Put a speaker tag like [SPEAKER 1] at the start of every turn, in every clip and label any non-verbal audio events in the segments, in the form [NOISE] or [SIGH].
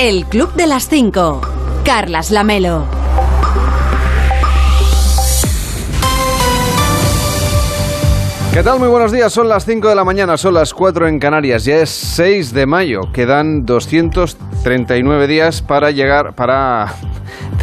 [SPEAKER 1] El Club de las 5. Carlas Lamelo.
[SPEAKER 2] ¿Qué tal? Muy buenos días. Son las 5 de la mañana, son las 4 en Canarias. Ya es 6 de mayo. Quedan 239 días para llegar, para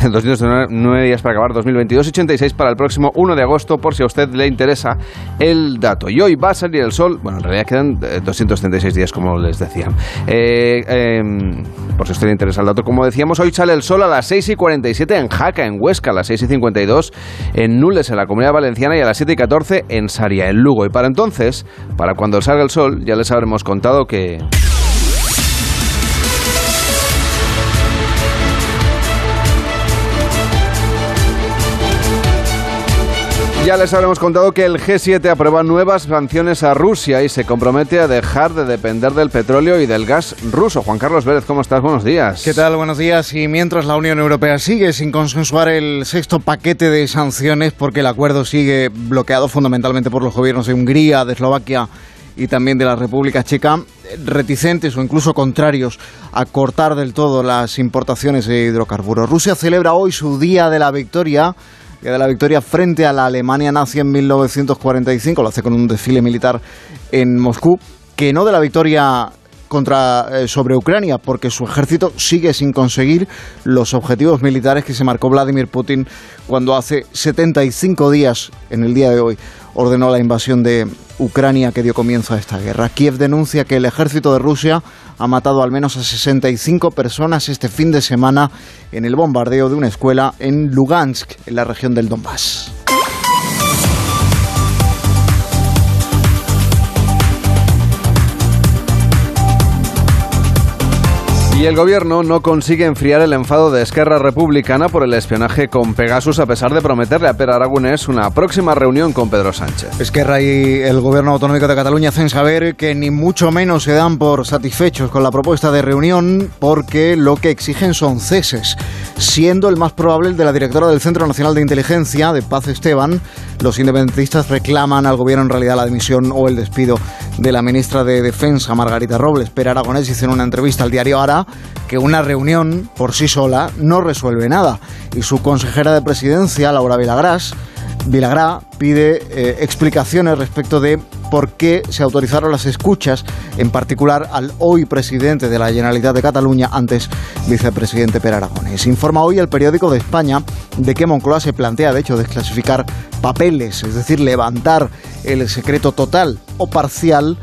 [SPEAKER 2] [LAUGHS] 209 días para acabar 2022, 86 para el próximo 1 de agosto, por si a usted le interesa el dato. Y hoy va a salir el sol, bueno, en realidad quedan 236 eh, días, como les decía. Eh, em, por si a usted le interesa el dato, como decíamos, hoy sale el sol a las 6 y 47 en Jaca, en Huesca, a las 6 y 52 en Nules, en la Comunidad Valenciana, y a las 7 y 14 en Saria, en Lugo. Y para entonces, para cuando salga el sol, ya les habremos contado que... Ya les habremos contado que el G7 aprueba nuevas sanciones a Rusia y se compromete a dejar de depender del petróleo y del gas ruso. Juan Carlos Vélez, ¿cómo estás? Buenos días.
[SPEAKER 3] ¿Qué tal? Buenos días. Y mientras la Unión Europea sigue sin consensuar el sexto paquete de sanciones porque el acuerdo sigue bloqueado fundamentalmente por los gobiernos de Hungría, de Eslovaquia y también de la República Checa, reticentes o incluso contrarios a cortar del todo las importaciones de hidrocarburos. Rusia celebra hoy su Día de la Victoria de la victoria frente a la Alemania nazi en 1945, lo hace con un desfile militar en Moscú, que no de la victoria contra, eh, sobre Ucrania, porque su ejército sigue sin conseguir los objetivos militares que se marcó Vladimir Putin cuando hace 75 días, en el día de hoy, ordenó la invasión de Ucrania que dio comienzo a esta guerra. Kiev denuncia que el ejército de Rusia ha matado al menos a 65 personas este fin de semana en el bombardeo de una escuela en Lugansk, en la región del Donbass.
[SPEAKER 2] Y el gobierno no consigue enfriar el enfado de Esquerra Republicana por el espionaje con Pegasus a pesar de prometerle a Per Aragonés una próxima reunión con Pedro Sánchez.
[SPEAKER 3] Esquerra y el gobierno autonómico de Cataluña hacen saber que ni mucho menos se dan por satisfechos con la propuesta de reunión porque lo que exigen son ceses, siendo el más probable el de la directora del Centro Nacional de Inteligencia, de Paz Esteban. Los independentistas reclaman al gobierno en realidad la dimisión o el despido de la ministra de Defensa, Margarita Robles. Per Aragonés en una entrevista al diario Ara que una reunión por sí sola no resuelve nada. Y su consejera de presidencia, Laura Vilagrás, Vilagrá pide eh, explicaciones respecto de por qué se autorizaron las escuchas, en particular al hoy presidente de la Generalitat de Cataluña, antes vicepresidente Per Aragonés. Informa hoy el periódico de España de que Moncloa se plantea, de hecho, desclasificar papeles, es decir, levantar el secreto total o parcial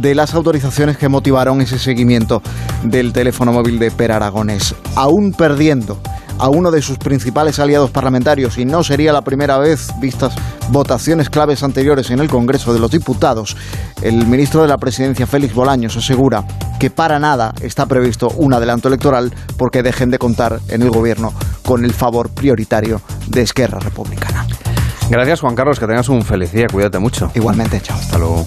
[SPEAKER 3] de las autorizaciones que motivaron ese seguimiento del teléfono móvil de Per Aragonés. Aún perdiendo a uno de sus principales aliados parlamentarios y no sería la primera vez vistas votaciones claves anteriores en el Congreso de los Diputados, el ministro de la Presidencia Félix Bolaños asegura que para nada está previsto un adelanto electoral porque dejen de contar en el gobierno con el favor prioritario de Esquerra Republicana.
[SPEAKER 2] Gracias Juan Carlos, que tengas un feliz día, cuídate mucho.
[SPEAKER 3] Igualmente, chao.
[SPEAKER 2] Hasta luego.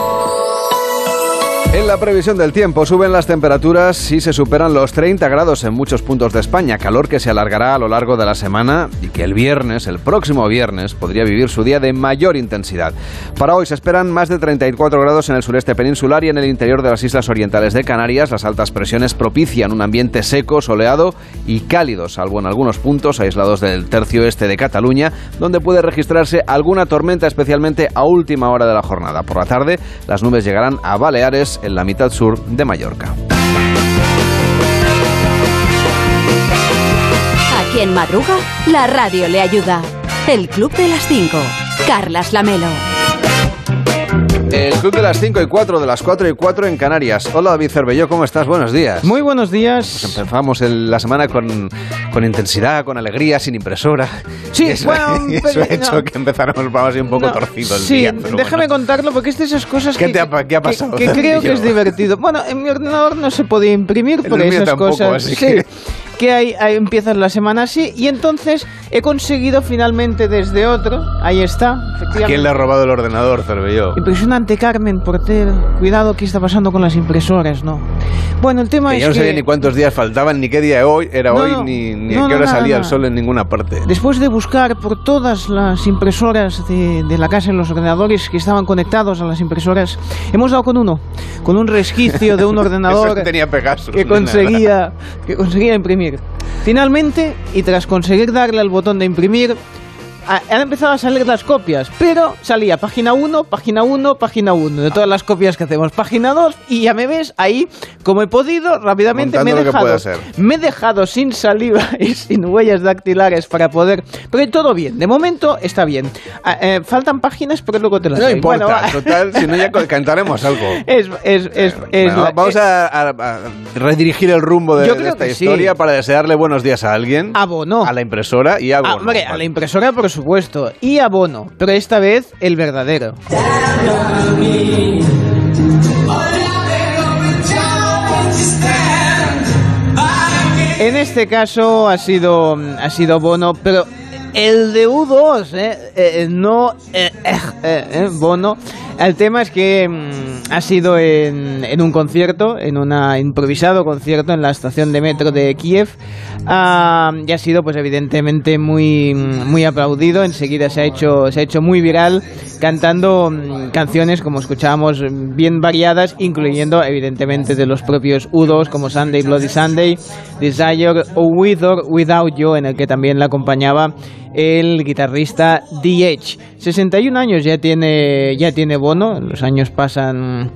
[SPEAKER 2] En la previsión del tiempo suben las temperaturas y se superan los 30 grados en muchos puntos de España, calor que se alargará a lo largo de la semana y que el viernes, el próximo viernes, podría vivir su día de mayor intensidad. Para hoy se esperan más de 34 grados en el sureste peninsular y en el interior de las islas orientales de Canarias. Las altas presiones propician un ambiente seco, soleado y cálido, salvo en algunos puntos aislados del tercio este de Cataluña, donde puede registrarse alguna tormenta, especialmente a última hora de la jornada. Por la tarde, las nubes llegarán a Baleares en la mitad sur de Mallorca.
[SPEAKER 1] A quien madruga, la radio le ayuda. El Club de las 5. Carlas Lamelo.
[SPEAKER 2] El Club de las 5 y 4, de las 4 y 4 en Canarias. Hola David Cervelló, ¿cómo estás? Buenos días.
[SPEAKER 4] Muy buenos días.
[SPEAKER 2] Pues empezamos la semana con, con, intensidad, con alegría, sin impresora.
[SPEAKER 4] Sí, [LAUGHS]
[SPEAKER 2] eso,
[SPEAKER 4] bueno,
[SPEAKER 2] y eso ha hecho que empezáramos vamos, así un poco
[SPEAKER 4] no,
[SPEAKER 2] torcido el
[SPEAKER 4] sí,
[SPEAKER 2] día.
[SPEAKER 4] déjame contarlo porque es de esas cosas
[SPEAKER 2] ¿Qué
[SPEAKER 4] que,
[SPEAKER 2] te ha, qué ha pasado?
[SPEAKER 4] que, que [LAUGHS] creo que es divertido. Bueno, en mi ordenador no se podía imprimir por
[SPEAKER 2] el mío
[SPEAKER 4] esas
[SPEAKER 2] tampoco,
[SPEAKER 4] cosas.
[SPEAKER 2] Así
[SPEAKER 4] sí.
[SPEAKER 2] que...
[SPEAKER 4] que ahí, ahí empieza la semana así y entonces he conseguido finalmente desde otro, ahí está,
[SPEAKER 2] ¿A
[SPEAKER 4] efectivamente.
[SPEAKER 2] quién le ha robado el ordenador, Cervelló?
[SPEAKER 4] Impresionante, Carmen Porter. Cuidado, ¿qué está pasando con las impresoras? No. Bueno, el tema
[SPEAKER 2] Que
[SPEAKER 4] es
[SPEAKER 2] ya no
[SPEAKER 4] que
[SPEAKER 2] sabía ni cuántos días faltaban, ni qué día hoy era
[SPEAKER 4] No,
[SPEAKER 2] hoy,
[SPEAKER 4] no.
[SPEAKER 2] ni, ni
[SPEAKER 4] No,
[SPEAKER 2] a qué hora salía el sol en ninguna parte.
[SPEAKER 4] después de buscar por todas las impresoras de, de la casa en los ordenadores que estaban conectados a las impresoras, hemos dado con uno, con un resquicio de un [LAUGHS] ordenador
[SPEAKER 2] que tenía Pegasus.
[SPEAKER 4] que conseguía, que conseguía imprimir. Finalmente, y tras conseguir darle al botón de imprimir, han empezado a salir las copias, pero salía página 1, página 1, página 1, de todas las copias que hacemos. Página 2, y ya me ves ahí, como he podido, rápidamente me he, dejado,
[SPEAKER 2] pueda ser.
[SPEAKER 4] me he dejado sin saliva [LAUGHS] y sin huellas dactilares para poder... Pero todo bien, de momento está bien. Ah, eh, faltan páginas, pero luego te las
[SPEAKER 2] No
[SPEAKER 4] doy.
[SPEAKER 2] importa,
[SPEAKER 4] Bueno,
[SPEAKER 2] total, si no ya cantaremos algo. [LAUGHS]
[SPEAKER 4] Es, es, es, es
[SPEAKER 2] Bueno,
[SPEAKER 4] la-
[SPEAKER 2] vamos a, a- a redirigir el rumbo de, esta
[SPEAKER 4] sí.
[SPEAKER 2] historia para desearle buenos días a alguien,
[SPEAKER 4] Abono.
[SPEAKER 2] a la impresora y a
[SPEAKER 4] Ah,
[SPEAKER 2] Bono.
[SPEAKER 4] a
[SPEAKER 2] Vale.
[SPEAKER 4] la impresora, por supuesto. Y abono, pero esta vez el verdadero. En este caso ha sido, ha sido Bono, pero el de U2, eh, eh, no eh, eh, eh, Bono. El tema es que mm, ha sido en, en un concierto, en un improvisado concierto en la estación de metro de Kiev. Ah, y ha sido, pues evidentemente, muy, muy aplaudido. Enseguida se ha hecho, se ha hecho muy viral cantando mm, canciones, como escuchábamos, bien variadas, incluyendo, evidentemente, de los propios U2, como Sunday Bloody Sunday, Desire o With or Without You, en el que también la acompañaba el guitarrista Edge. 61 años ya tiene, ya tiene Los años pasan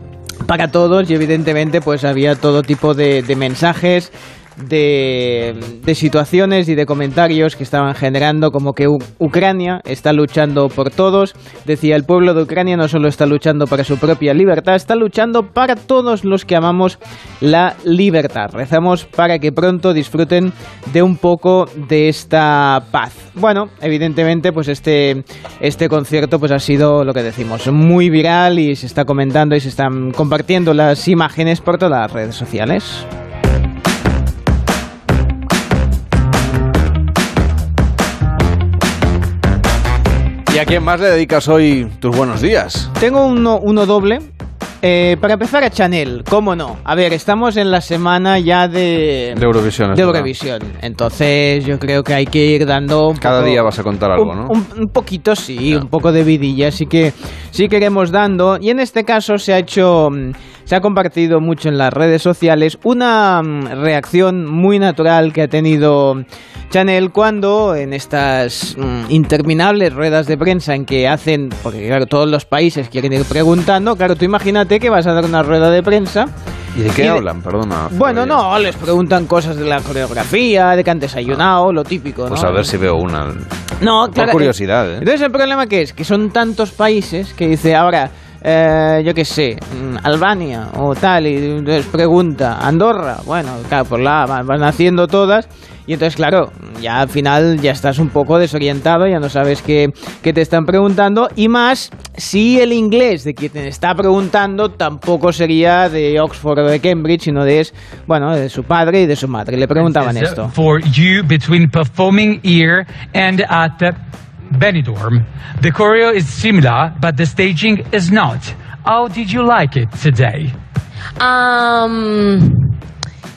[SPEAKER 4] para todos y evidentemente pues había todo tipo de mensajes de, situaciones y de comentarios que estaban generando como que Ucrania está luchando por todos. Decía, el pueblo de Ucrania no solo está luchando para su propia libertad, está luchando para todos los que amamos la libertad. Rezamos para que pronto disfruten de un poco de esta paz. Bueno, evidentemente pues este, este concierto pues ha sido lo que decimos, muy viral y se está comentando y se están compartiendo las imágenes por todas las redes sociales.
[SPEAKER 2] ¿Y a quién más le dedicas hoy tus buenos días?
[SPEAKER 4] Tengo uno, uno doble. Eh, para empezar a Chanel, ¿cómo no? A ver, estamos en la semana ya de,
[SPEAKER 2] De Eurovisión.
[SPEAKER 4] de
[SPEAKER 2] verdad.
[SPEAKER 4] Eurovisión. Entonces yo creo que hay que ir dando... un
[SPEAKER 2] Cada
[SPEAKER 4] poco-
[SPEAKER 2] día vas a contar algo,
[SPEAKER 4] un,
[SPEAKER 2] ¿no?
[SPEAKER 4] Un, un poquito sí, un poco de vidilla, así que sí que iremos dando. Y en este caso se ha hecho, mm, se ha compartido mucho en las redes sociales una mm, reacción muy natural que ha tenido Chanel cuando en estas mm, interminables ruedas de prensa en que hacen, porque claro, todos los países quieren ir preguntando, claro, tú imagínate que vas a dar una rueda de prensa.
[SPEAKER 2] ¿Y de qué
[SPEAKER 4] y de-
[SPEAKER 2] hablan? Perdona.
[SPEAKER 4] Bueno, no, les preguntan cosas de la coreografía, de que han desayunado, lo típico,
[SPEAKER 2] Pues
[SPEAKER 4] ¿no?
[SPEAKER 2] a ver si veo una.
[SPEAKER 4] No, claro,
[SPEAKER 2] curiosidad, ¿eh?
[SPEAKER 4] Entonces el problema que es que son tantos países que dice ahora, eh, yo qué sé, mm, Albania o tal, y les pregunta, Andorra, bueno, claro, por la van, haciendo todas. Y entonces, claro, ya al final ya estás un poco desorientado, ya no sabes qué, qué te están preguntando. Y más, si el inglés de quien te está preguntando tampoco sería de Oxford o de Cambridge, sino de, es, bueno, de su padre y de su madre. Le preguntaban esto.
[SPEAKER 5] For you between performing here and at uh, Benidorm. The choreo is similar, but the staging is not. How did you like it today?
[SPEAKER 6] Am,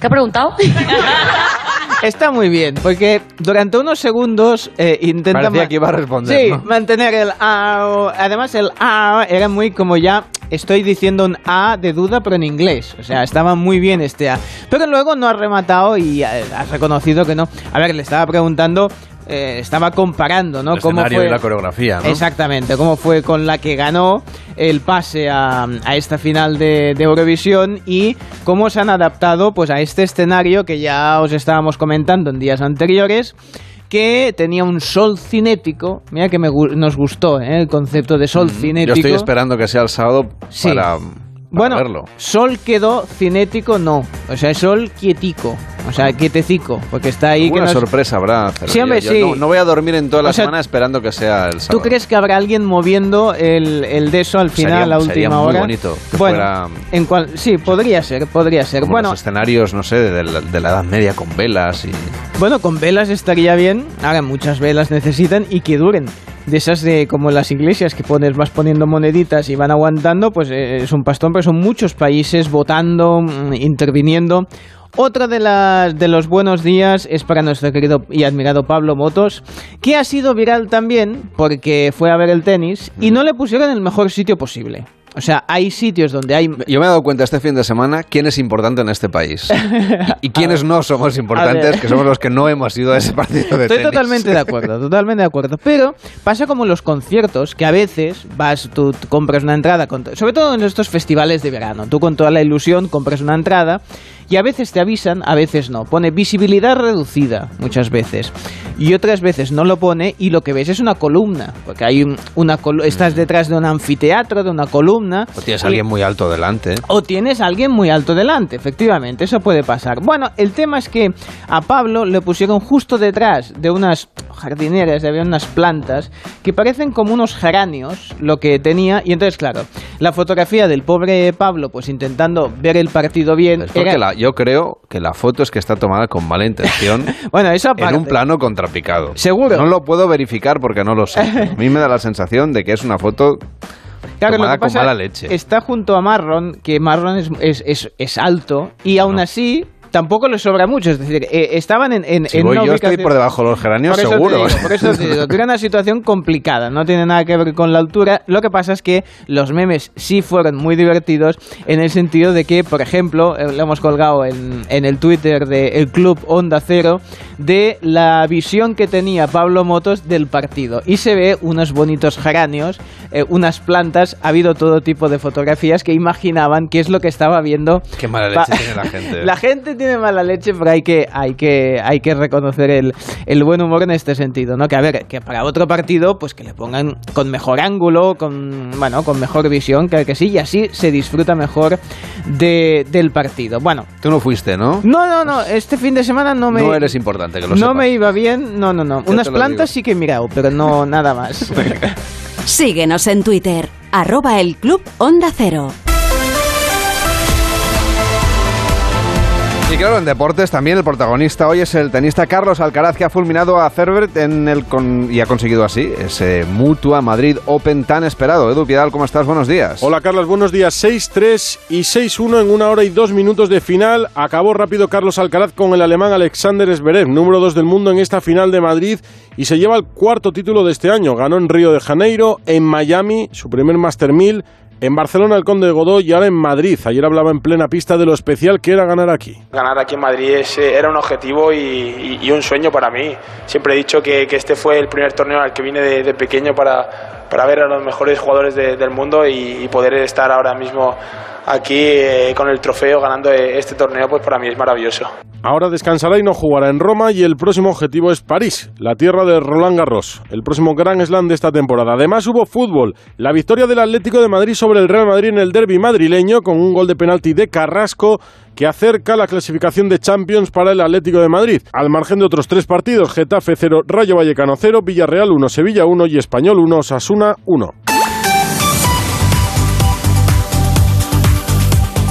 [SPEAKER 6] ¿Qué ha preguntado? [LAUGHS]
[SPEAKER 4] Está muy bien, porque durante unos segundos eh, intenta
[SPEAKER 2] Parecía
[SPEAKER 4] ma-
[SPEAKER 2] que iba a responder,
[SPEAKER 4] Sí,
[SPEAKER 2] ¿no?
[SPEAKER 4] mantener el A. Además, el A era muy como ya estoy diciendo un A de duda, pero en inglés. O sea, estaba muy bien este A. Pero luego no ha rematado y ha, ha reconocido que no. A ver, le estaba preguntando, eh, estaba comparando, ¿no?
[SPEAKER 2] El escenario y la coreografía, ¿no?
[SPEAKER 4] Exactamente, cómo fue con la que ganó el pase a, a esta final de, de Eurovisión y cómo se han adaptado pues a este escenario que ya os estábamos comentando en días anteriores que tenía un sol cinético, mira que me nos gustó ¿eh? el concepto de sol cinético.
[SPEAKER 2] Yo estoy esperando que sea el sábado
[SPEAKER 4] Sí.
[SPEAKER 2] para,
[SPEAKER 4] Bueno,
[SPEAKER 2] verlo.
[SPEAKER 4] Sol quedó cinético, no. O sea, Sol quietico. O sea, quietecico. Porque está ahí.
[SPEAKER 2] Una
[SPEAKER 4] nos-
[SPEAKER 2] sorpresa habrá.
[SPEAKER 4] Sí, hombre,
[SPEAKER 2] yo- yo
[SPEAKER 4] sí.
[SPEAKER 2] No, no voy a dormir en toda la
[SPEAKER 4] O sea,
[SPEAKER 2] semana esperando que sea el
[SPEAKER 4] ¿Tú
[SPEAKER 2] sábado.
[SPEAKER 4] crees que habrá alguien moviendo el, el de eso al final,
[SPEAKER 2] Sería-
[SPEAKER 4] a la
[SPEAKER 2] sería
[SPEAKER 4] última
[SPEAKER 2] muy
[SPEAKER 4] hora?
[SPEAKER 2] bonito que
[SPEAKER 4] bueno,
[SPEAKER 2] fuera-
[SPEAKER 4] en cual, sí, podría ser, podría ser.
[SPEAKER 2] Como
[SPEAKER 4] Bueno,
[SPEAKER 2] los escenarios, no sé, de la, de la Edad Media con velas y...
[SPEAKER 4] Bueno, con velas estaría bien. Ahora muchas velas necesitan y que duren. De esas de como en las iglesias que pones, vas poniendo moneditas y van aguantando, pues eh, es un pastón, pero son muchos países votando, mm, interviniendo. Otra de las de los buenos días es para nuestro querido y admirado Pablo Motos, que ha sido viral también porque fue a ver el tenis y no le pusieron en el mejor sitio posible. O sea, hay sitios donde hay
[SPEAKER 2] Yo me he dado cuenta este fin de semana quién es importante en este país y, [LAUGHS] y quiénes no somos importantes, que somos los que no hemos ido a ese partido de
[SPEAKER 4] Estoy
[SPEAKER 2] tenis.
[SPEAKER 4] totalmente de acuerdo, [LAUGHS] totalmente de acuerdo. Pero pasa como en los conciertos, que a veces vas, tú compras una entrada, con sobre todo en estos festivales de verano, tú con toda la ilusión compras una entrada y a veces te avisan, a veces no. Pone visibilidad reducida muchas veces y otras veces no lo pone y lo que ves es una columna, porque hay un- una estás detrás de un anfiteatro, de una columna.
[SPEAKER 2] O tienes a alguien muy alto delante. ¿eh?
[SPEAKER 4] o tienes a alguien muy alto delante, efectivamente, eso puede pasar. Bueno, el tema es que a Pablo le pusieron justo detrás de unas jardineras, había unas plantas que parecen como unos geranios, lo que tenía, y entonces, claro, la fotografía del pobre Pablo, pues intentando ver el partido bien,
[SPEAKER 2] Es porque
[SPEAKER 4] era-
[SPEAKER 2] la- yo creo que la foto es que está tomada con mala intención. [LAUGHS]
[SPEAKER 4] bueno, eso aparte.
[SPEAKER 2] En un plano contrapicado.
[SPEAKER 4] ¿Seguro?
[SPEAKER 2] No lo puedo verificar porque no lo sé. A mí me da la sensación de que es una foto
[SPEAKER 4] Claro, lo
[SPEAKER 2] tomada
[SPEAKER 4] que pasa
[SPEAKER 2] con mala leche.
[SPEAKER 4] está junto a Marron, que Marron es, es, es- es alto, y aún así tampoco le sobra mucho, es decir, eh, estaban en, en,
[SPEAKER 2] Si
[SPEAKER 4] en
[SPEAKER 2] voy
[SPEAKER 4] una
[SPEAKER 2] yo estoy por debajo de los geranios
[SPEAKER 4] Por
[SPEAKER 2] seguro.
[SPEAKER 4] digo, por eso te digo, que era una situación complicada, no tiene nada que ver con la altura. Lo que pasa es que los memes sí fueron muy divertidos en el sentido de que, por ejemplo, eh, lo hemos colgado en, en el Twitter del Club Onda Cero, de la visión que tenía Pablo Motos del partido. Y se ve unos bonitos geranios, eh, unas plantas, ha habido todo tipo de fotografías que imaginaban qué es lo que estaba viendo.
[SPEAKER 2] Qué mala leche tiene la gente. [LAUGHS]
[SPEAKER 4] La gente tiene mala leche, pero hay que, hay que, hay que reconocer el, el buen humor en este sentido, ¿no? Que a ver, que para otro partido, pues que le pongan con mejor ángulo, con bueno, con mejor visión, que, que sí, y así se disfruta mejor de, del partido. Bueno,
[SPEAKER 2] Tú no fuiste, ¿no?
[SPEAKER 4] no, no, no, este fin de semana no me.
[SPEAKER 2] No eres importante, que lo
[SPEAKER 4] no
[SPEAKER 2] sepas.
[SPEAKER 4] me iba bien, no, no, no.
[SPEAKER 2] Ya
[SPEAKER 4] Unas plantas
[SPEAKER 2] digo.
[SPEAKER 4] sí que he mirado, pero no nada más. [LAUGHS]
[SPEAKER 1] Síguenos en Twitter, arroba el Club Onda Cero.
[SPEAKER 2] Y claro, en deportes también el protagonista hoy es el tenista Carlos Alcaraz que ha fulminado a Cervert en el y ha conseguido así ese Mutua Madrid Open tan esperado. Edu Piedal, ¿cómo estás? Buenos días.
[SPEAKER 7] Hola Carlos, buenos días. 6-3 y 6-1 en una hora y dos minutos de final. Acabó rápido Carlos Alcaraz con el alemán Alexander Zverev, número 2 del mundo en esta final de Madrid y se lleva el cuarto título de este año. Ganó en Río de Janeiro, en Miami, su primer Master 1000, en Barcelona el Conde de Godó y ahora en Madrid. Ayer hablaba en plena pista de lo especial que era ganar aquí.
[SPEAKER 8] Ganar aquí en Madrid eh, era un objetivo y, y- y un sueño para mí. Siempre he dicho que, que este fue el primer torneo al que vine de, de pequeño para, para ver a los mejores jugadores de- del mundo y, y poder estar ahora mismo aquí eh, con el trofeo ganando eh, este torneo, pues para mí es maravilloso.
[SPEAKER 7] Ahora descansará y no jugará en Roma y el próximo objetivo es París, la tierra de Roland Garros, el próximo Grand Slam de esta temporada. Además hubo fútbol, la victoria del Atlético de Madrid sobre el Real Madrid en el derby madrileño con un gol de penalti de Carrasco que acerca la clasificación de Champions para el Atlético de Madrid. Al margen de otros tres partidos, Getafe 0, Rayo Vallecano 0, Villarreal 1, Sevilla 1 y Español 1, Sasuna 1.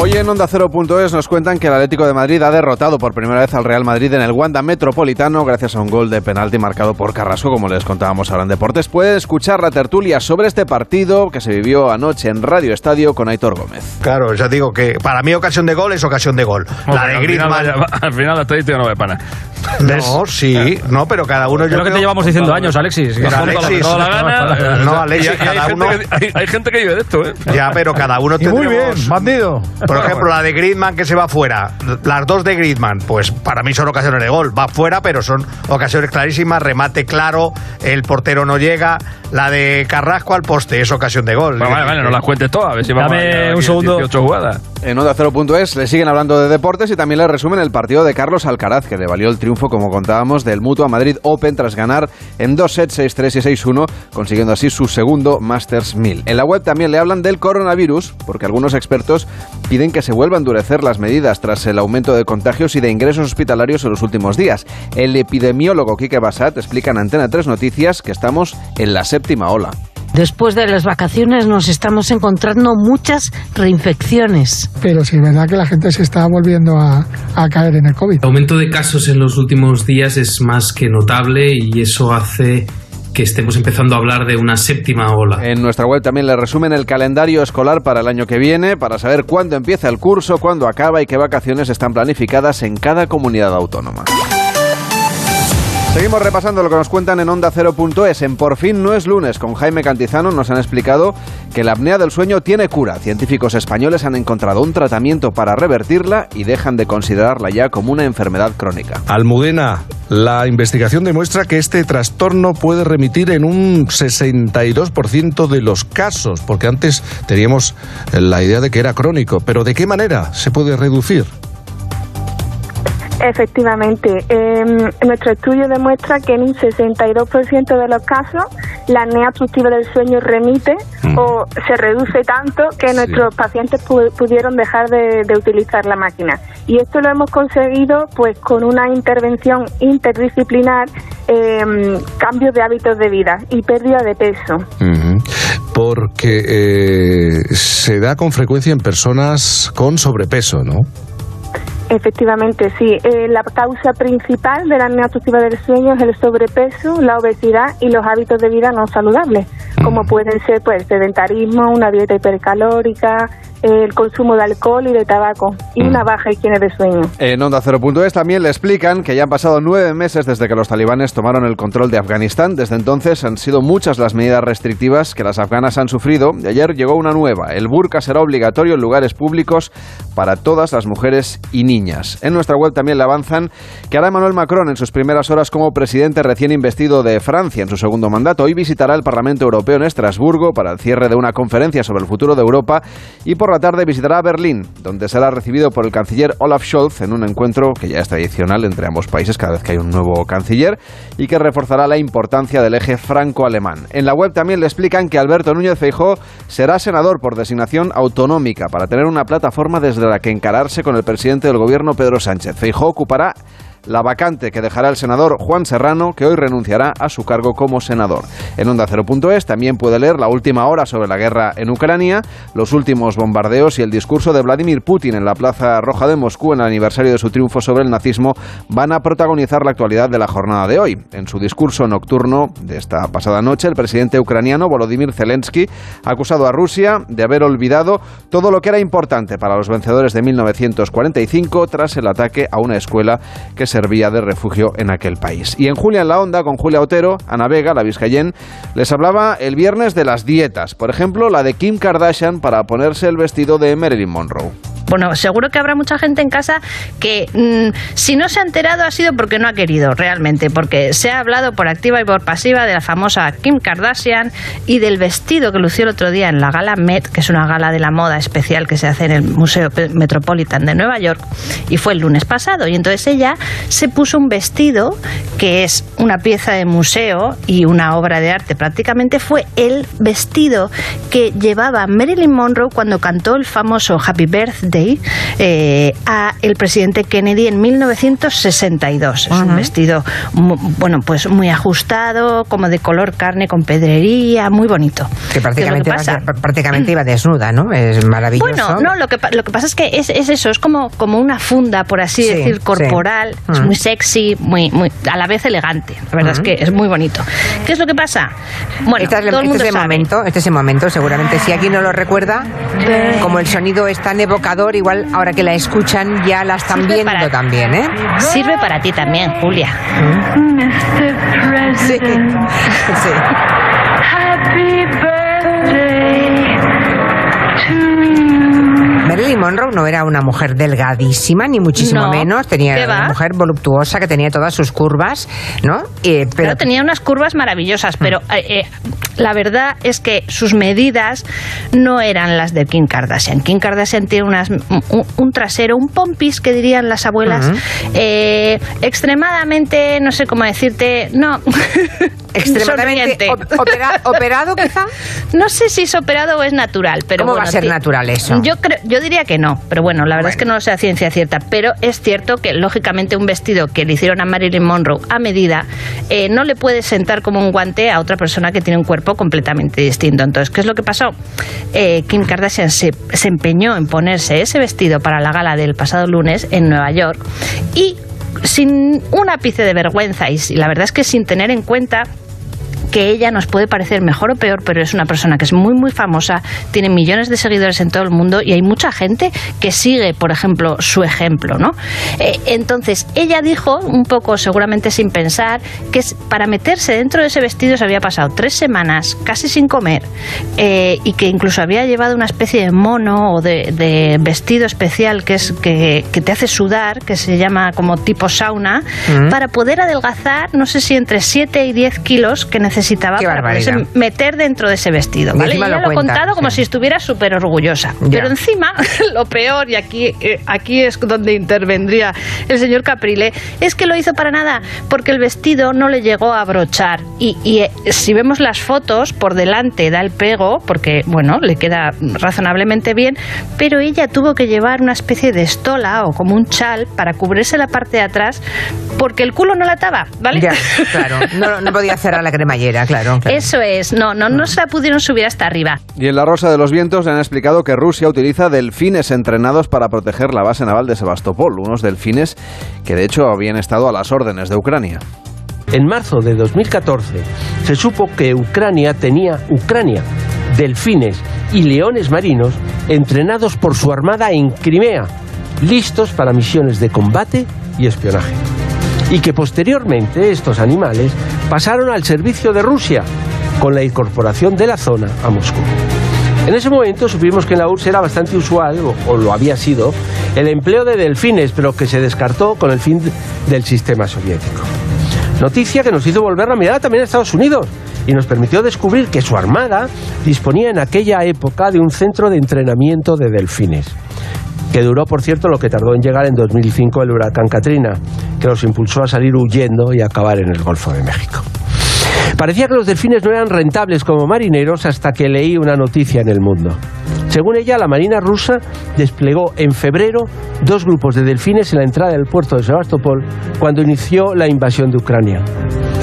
[SPEAKER 2] Hoy en Onda Cero.es nos cuentan que el Atlético de Madrid ha derrotado por primera vez al Real Madrid en el Wanda Metropolitano gracias a un gol de penalti marcado por Carrasco, como les contábamos ahora en Deportes. Pueden escuchar la tertulia sobre este partido que se vivió anoche en Radio Estadio con Aitor Gómez.
[SPEAKER 9] Claro, ya digo que para mí ocasión de gol es ocasión de gol. La de
[SPEAKER 10] al, final,
[SPEAKER 9] Griezmann.
[SPEAKER 10] al final la estadística no me pana.
[SPEAKER 9] No, sí, no, pero cada uno
[SPEAKER 10] Es
[SPEAKER 9] yo
[SPEAKER 10] lo que te llevamos diciendo años, Alexis. la gana.
[SPEAKER 9] no, Alexis,
[SPEAKER 10] Y hay- gente
[SPEAKER 9] uno-
[SPEAKER 10] que- hay, hay gente que vive de esto, ¿eh?
[SPEAKER 9] Ya, pero cada uno
[SPEAKER 11] Y muy bien, bandido.
[SPEAKER 9] Por ejemplo, la de Griezmann que se va fuera. Las dos de Griezmann, pues para mí son ocasiones de gol. Va fuera, pero son ocasiones clarísimas. Remate claro, el portero no llega. La de Carrasco al poste es ocasión de gol.
[SPEAKER 10] Bueno, vale, vale, no las cuentes todas. A ver si vamos a
[SPEAKER 12] Dame
[SPEAKER 10] llegar
[SPEAKER 12] un
[SPEAKER 10] a
[SPEAKER 12] segundo.
[SPEAKER 10] 18 jugadas.
[SPEAKER 2] En Onda 0.es le siguen hablando de deportes y también le resumen el partido de Carlos Alcaraz, que le valió el triunfo, como contábamos, del Mutua Madrid Open tras ganar en dos sets 6-3 y 6-1, consiguiendo así su segundo Masters 1000. En la web también le hablan del coronavirus, porque algunos expertos piden que se vuelva a endurecer las medidas tras el aumento de contagios y de ingresos hospitalarios en los últimos días. El epidemiólogo Quique Basat explica en Antena 3 Noticias que estamos en la séptima ola.
[SPEAKER 13] Después de las vacaciones nos estamos encontrando muchas reinfecciones.
[SPEAKER 14] Pero sí, es verdad que la gente se está volviendo a, a caer en el COVID.
[SPEAKER 15] El aumento de casos en los últimos días es más que notable y eso hace que estemos empezando a hablar de una séptima ola.
[SPEAKER 2] En nuestra web también le resumen el calendario escolar para el año que viene, para saber cuándo empieza el curso, cuándo acaba y qué vacaciones están planificadas en cada comunidad autónoma. Seguimos repasando lo que nos cuentan en Onda 0.es. En Por fin no es lunes, con Jaime Cantizano nos han explicado que la apnea del sueño tiene cura. Científicos españoles han encontrado un tratamiento para revertirla y dejan de considerarla ya como una enfermedad crónica.
[SPEAKER 16] Almudena, la investigación demuestra que este trastorno puede remitir en un 62% de los casos, porque antes teníamos la idea de que era crónico. Pero ¿de qué manera se puede reducir?
[SPEAKER 17] Efectivamente, eh, nuestro estudio demuestra que en un 62% de los casos la apnea obstructiva del sueño remite
[SPEAKER 16] Mm.
[SPEAKER 17] o se reduce tanto que nuestros pacientes pu- pudieron dejar de, de utilizar la máquina. Y esto lo hemos conseguido pues con una intervención interdisciplinar, eh, cambios de hábitos de vida y pérdida de peso.
[SPEAKER 16] Porque eh, se da con frecuencia en personas con sobrepeso, ¿no?
[SPEAKER 17] Efectivamente, sí. Eh, la causa principal de la apnea del sueño es el sobrepeso, la obesidad y los hábitos de vida no saludables, como pueden ser pues sedentarismo, una dieta hipercalórica, el consumo de alcohol y de tabaco y una baja higiene de sueño.
[SPEAKER 2] En Onda 0.es también le explican que ya han pasado nueve meses desde que los talibanes tomaron el control de Afganistán. Desde entonces han sido muchas las medidas restrictivas que las afganas han sufrido y ayer llegó una nueva. El burka será obligatorio en lugares públicos para todas las mujeres y niñas. En nuestra web también le avanzan que hará Emmanuel Macron en sus primeras horas como presidente recién investido de Francia en su segundo mandato. Hoy visitará el Parlamento Europeo en Estrasburgo para el cierre de una conferencia sobre el futuro de Europa y por la tarde visitará Berlín, donde será recibido por el canciller Olaf Scholz en un encuentro que ya es tradicional entre ambos países cada vez que hay un nuevo canciller y que reforzará la importancia del eje franco-alemán. En la web también le explican que Alberto Núñez Feijóo será senador por designación autonómica para tener una plataforma desde la que encararse con el presidente del gobierno Pedro Sánchez. Feijóo ocupará la vacante que dejará el senador Juan Serrano, que hoy renunciará a su cargo como senador. En Onda 0.es también puede leer la última hora sobre la guerra en Ucrania, los últimos bombardeos y el discurso de Vladimir Putin en la Plaza Roja de Moscú en el aniversario de su triunfo sobre el nazismo van a protagonizar la actualidad de la jornada de hoy. En su discurso nocturno de esta pasada noche, el presidente ucraniano Volodymyr Zelensky ha acusado a Rusia de haber olvidado todo lo que era importante para los vencedores de 1945 tras el ataque a una escuela que servía de refugio en aquel país. Y en Julia en la Onda, con Julia Otero, Ana Vega, la Vizcayén, les hablaba el viernes de las dietas. Por ejemplo, la de Kim Kardashian para ponerse el vestido de Marilyn Monroe.
[SPEAKER 18] Bueno, seguro que habrá mucha gente en casa que mm, si no se ha enterado ha sido porque no ha querido realmente, porque se ha hablado por activa y por pasiva de la famosa Kim Kardashian y del vestido que lució el otro día en la gala Met, que es una gala de la moda especial que se hace en el Museo Metropolitan de Nueva York, y fue el lunes pasado. Y entonces ella se puso un vestido que es una pieza de museo y una obra de arte. Prácticamente fue el vestido que llevaba Marilyn Monroe cuando cantó el famoso Happy Birthday eh, a el presidente Kennedy en 1962. Es un vestido mu- bueno pues muy ajustado, como de color carne con pedrería, muy bonito.
[SPEAKER 19] Que prácticamente,
[SPEAKER 18] ¿Qué es lo que
[SPEAKER 19] iba- prácticamente iba desnuda, ¿no? Es maravilloso.
[SPEAKER 18] Bueno, no, lo que, lo que pasa es que es, es eso, es como, como una funda, por así
[SPEAKER 19] Sí,
[SPEAKER 18] decir,
[SPEAKER 19] sí.
[SPEAKER 18] corporal, es
[SPEAKER 19] Mm.
[SPEAKER 18] muy sexy, muy, muy, a la vez elegante. La verdad es
[SPEAKER 19] Mm.
[SPEAKER 18] que es muy bonito. ¿Qué es lo que pasa? Bueno,
[SPEAKER 19] este es, el-
[SPEAKER 18] todo el
[SPEAKER 19] este es el momento, este es el momento, seguramente. Si alguien no lo recuerda, como el sonido es tan evocador, igual ahora que la escuchan ya la están
[SPEAKER 18] Sirve
[SPEAKER 19] viendo
[SPEAKER 18] para-
[SPEAKER 19] también, ¿eh?
[SPEAKER 18] Sirve para ti también, Julia.
[SPEAKER 19] Sí. sí. Marilyn Monroe no era una mujer delgadísima, ni muchísimo
[SPEAKER 18] No,
[SPEAKER 19] menos. Tenía
[SPEAKER 18] ¿qué
[SPEAKER 19] era una mujer voluptuosa que tenía todas sus curvas, ¿no? Eh, pero
[SPEAKER 18] Pero tenía unas curvas maravillosas, pero eh, eh, la verdad es que sus medidas no eran las de Kim Kardashian. Kim Kardashian tiene unas, un, un trasero, un pompis que dirían las abuelas, eh, extremadamente, no sé cómo decirte, no. [LAUGHS]
[SPEAKER 19] Extremadamente opera- operado, quizá. [LAUGHS]
[SPEAKER 18] No sé si es operado o es natural, pero
[SPEAKER 19] ¿Cómo va a ser natural eso?
[SPEAKER 18] Yo creo, yo diría que no, pero bueno, la verdad es que no lo sé a ciencia cierta, pero es cierto que lógicamente un vestido que le hicieron a Marilyn Monroe a medida eh, no le puede sentar como un guante a otra persona que tiene un cuerpo completamente distinto. Entonces, ¿qué es lo que pasó? Eh, Kim Kardashian se, se empeñó en ponerse ese vestido para la gala del pasado lunes en Nueva York y sin un ápice de vergüenza y la verdad es que sin tener en cuenta que ella nos puede parecer mejor o peor, pero es una persona que es muy, muy famosa, tiene millones de seguidores en todo el mundo y hay mucha gente que sigue, por ejemplo, su ejemplo, ¿no? Eh, entonces, ella dijo, un poco seguramente sin pensar, que para meterse dentro de ese vestido se había pasado tres semanas casi sin comer eh, y que incluso había llevado una especie de mono o de, de vestido especial que, es, que, que te hace sudar, que se llama como tipo sauna, para poder adelgazar, no sé si entre 7 y 10 kilos que necesitaba
[SPEAKER 19] Qué
[SPEAKER 18] para poderse meter dentro de ese vestido.
[SPEAKER 19] Y
[SPEAKER 18] ¿vale? Y ella
[SPEAKER 19] lo
[SPEAKER 18] lo ha
[SPEAKER 19] cuenta,
[SPEAKER 18] contado como si estuviera súper orgullosa.
[SPEAKER 19] Ya.
[SPEAKER 18] Pero encima, [LAUGHS] lo peor, y aquí, eh, aquí es donde intervendría el señor Caprile, es que lo hizo para nada, porque el vestido no le llegó a abrochar. Y, y, eh, si vemos las fotos, por delante da el pego, porque, bueno, le queda razonablemente bien, pero ella tuvo que llevar una especie de estola o como un chal para cubrirse la parte de atrás, porque el culo no la ataba, ¿vale?
[SPEAKER 19] Ya, [LAUGHS] claro. No, no podía cerrar la cremallera, claro. claro.
[SPEAKER 18] Eso es, no, no, no se la pudieron subir hasta arriba.
[SPEAKER 2] Y en La Rosa de los Vientos le han explicado que Rusia utiliza delfines entrenados para proteger la base naval de Sebastopol, unos delfines que de hecho habían estado a las órdenes de Ucrania.
[SPEAKER 20] En marzo de 2014 se supo que Ucrania tenía Ucrania, delfines y leones marinos entrenados por su armada en Crimea, listos para misiones de combate y espionaje. Y que posteriormente estos animales pasaron al servicio de Rusia con la incorporación de la zona a Moscú. En ese momento supimos que en la URSS era bastante usual, o, lo había sido, el empleo de delfines, pero que se descartó con el fin del sistema soviético. Noticia que nos hizo volver la mirada también a Estados Unidos y nos permitió descubrir que su armada disponía en aquella época de un centro de entrenamiento de delfines que duró, por cierto, lo que tardó en llegar en 2005 el huracán Katrina, que los impulsó a salir huyendo y acabar en el Golfo de México. Parecía que los delfines no eran rentables como marineros hasta que leí una noticia en el mundo. Según ella, la Marina rusa desplegó en febrero dos grupos de delfines en la entrada del puerto de Sebastopol cuando inició la invasión de Ucrania.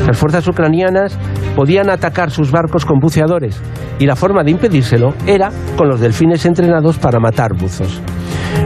[SPEAKER 20] Las fuerzas ucranianas podían atacar sus barcos con buceadores y la forma de impedírselo era con los delfines entrenados para matar buzos.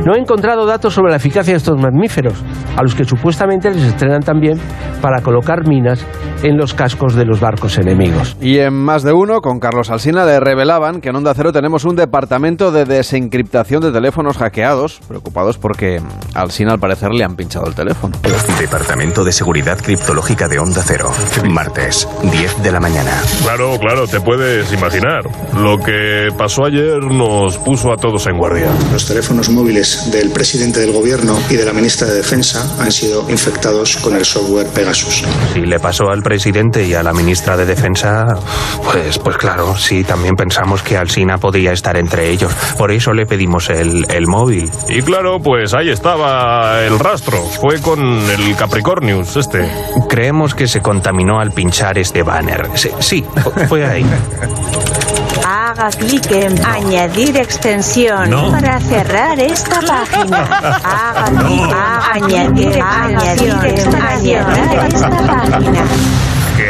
[SPEAKER 20] No he encontrado datos sobre la eficacia de estos mamíferos, a los que supuestamente les estrenan también para colocar minas en los cascos de los barcos enemigos.
[SPEAKER 2] Y en más de uno, con Carlos Alsina, le revelaban que en Onda Cero tenemos un departamento de desencriptación de teléfonos hackeados, preocupados porque a Alsina al parecer le han pinchado el teléfono.
[SPEAKER 21] Departamento de Seguridad Criptológica de Onda Cero. Martes, 10 de la mañana.
[SPEAKER 10] Claro, claro, te puedes imaginar. Lo que pasó ayer nos puso a todos en guardia.
[SPEAKER 22] Los teléfonos móviles del presidente del gobierno y de la ministra de Defensa han sido infectados con el software Pegasus.
[SPEAKER 23] Si le pasó al presidente y a la ministra de Defensa, pues, pues claro, sí, también pensamos que Alsina podía estar entre ellos. Por eso le pedimos el, el móvil.
[SPEAKER 10] Y claro, pues ahí estaba el rastro. Fue con el Capricornius, este.
[SPEAKER 23] Creemos que se contaminó al pinchar este banner. Sí, sí, fue ahí.
[SPEAKER 24] Haga clic en añadir extensión
[SPEAKER 23] No.
[SPEAKER 24] para cerrar esta página. [LAUGHS] Haga clic añadir añadir extensión para esta página.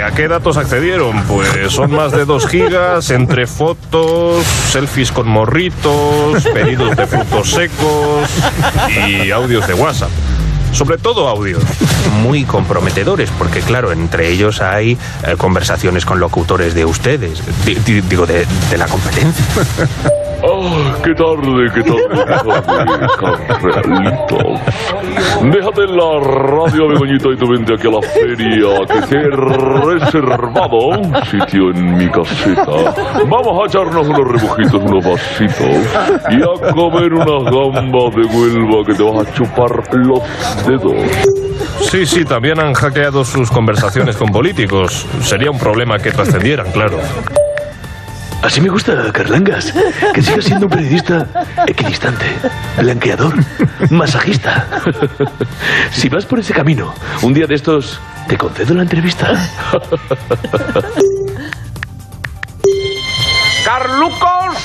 [SPEAKER 10] ¿Que ¿A qué datos accedieron? Pues son más de 2 gigas entre fotos, selfies con morritos, pedidos de frutos secos y audios de WhatsApp. Sobre todo audios.
[SPEAKER 23] Muy comprometedores, porque claro, entre ellos hay eh, conversaciones con locutores de ustedes, di- di- digo, de, de la competencia. [LAUGHS]
[SPEAKER 10] Oh,
[SPEAKER 25] Ah, qué tarde, qué tarde, [LAUGHS] qué tarde, Carlitos. Déjate la radio, Begoñita, y tú vente aquí a la feria, que te he reservado un sitio en mi caseta. Vamos a echarnos unos rebujitos, unos vasitos, y a comer unas gambas de Huelva que te vas a chupar los dedos.
[SPEAKER 10] Sí, sí, también han hackeado sus conversaciones con políticos. Sería un problema que trascendieran, claro.
[SPEAKER 26] Así me gusta, Carlangas. Que siga siendo un periodista equidistante, blanqueador, masajista. Si vas por ese camino, un día de estos te concedo la entrevista.
[SPEAKER 27] Carlucos,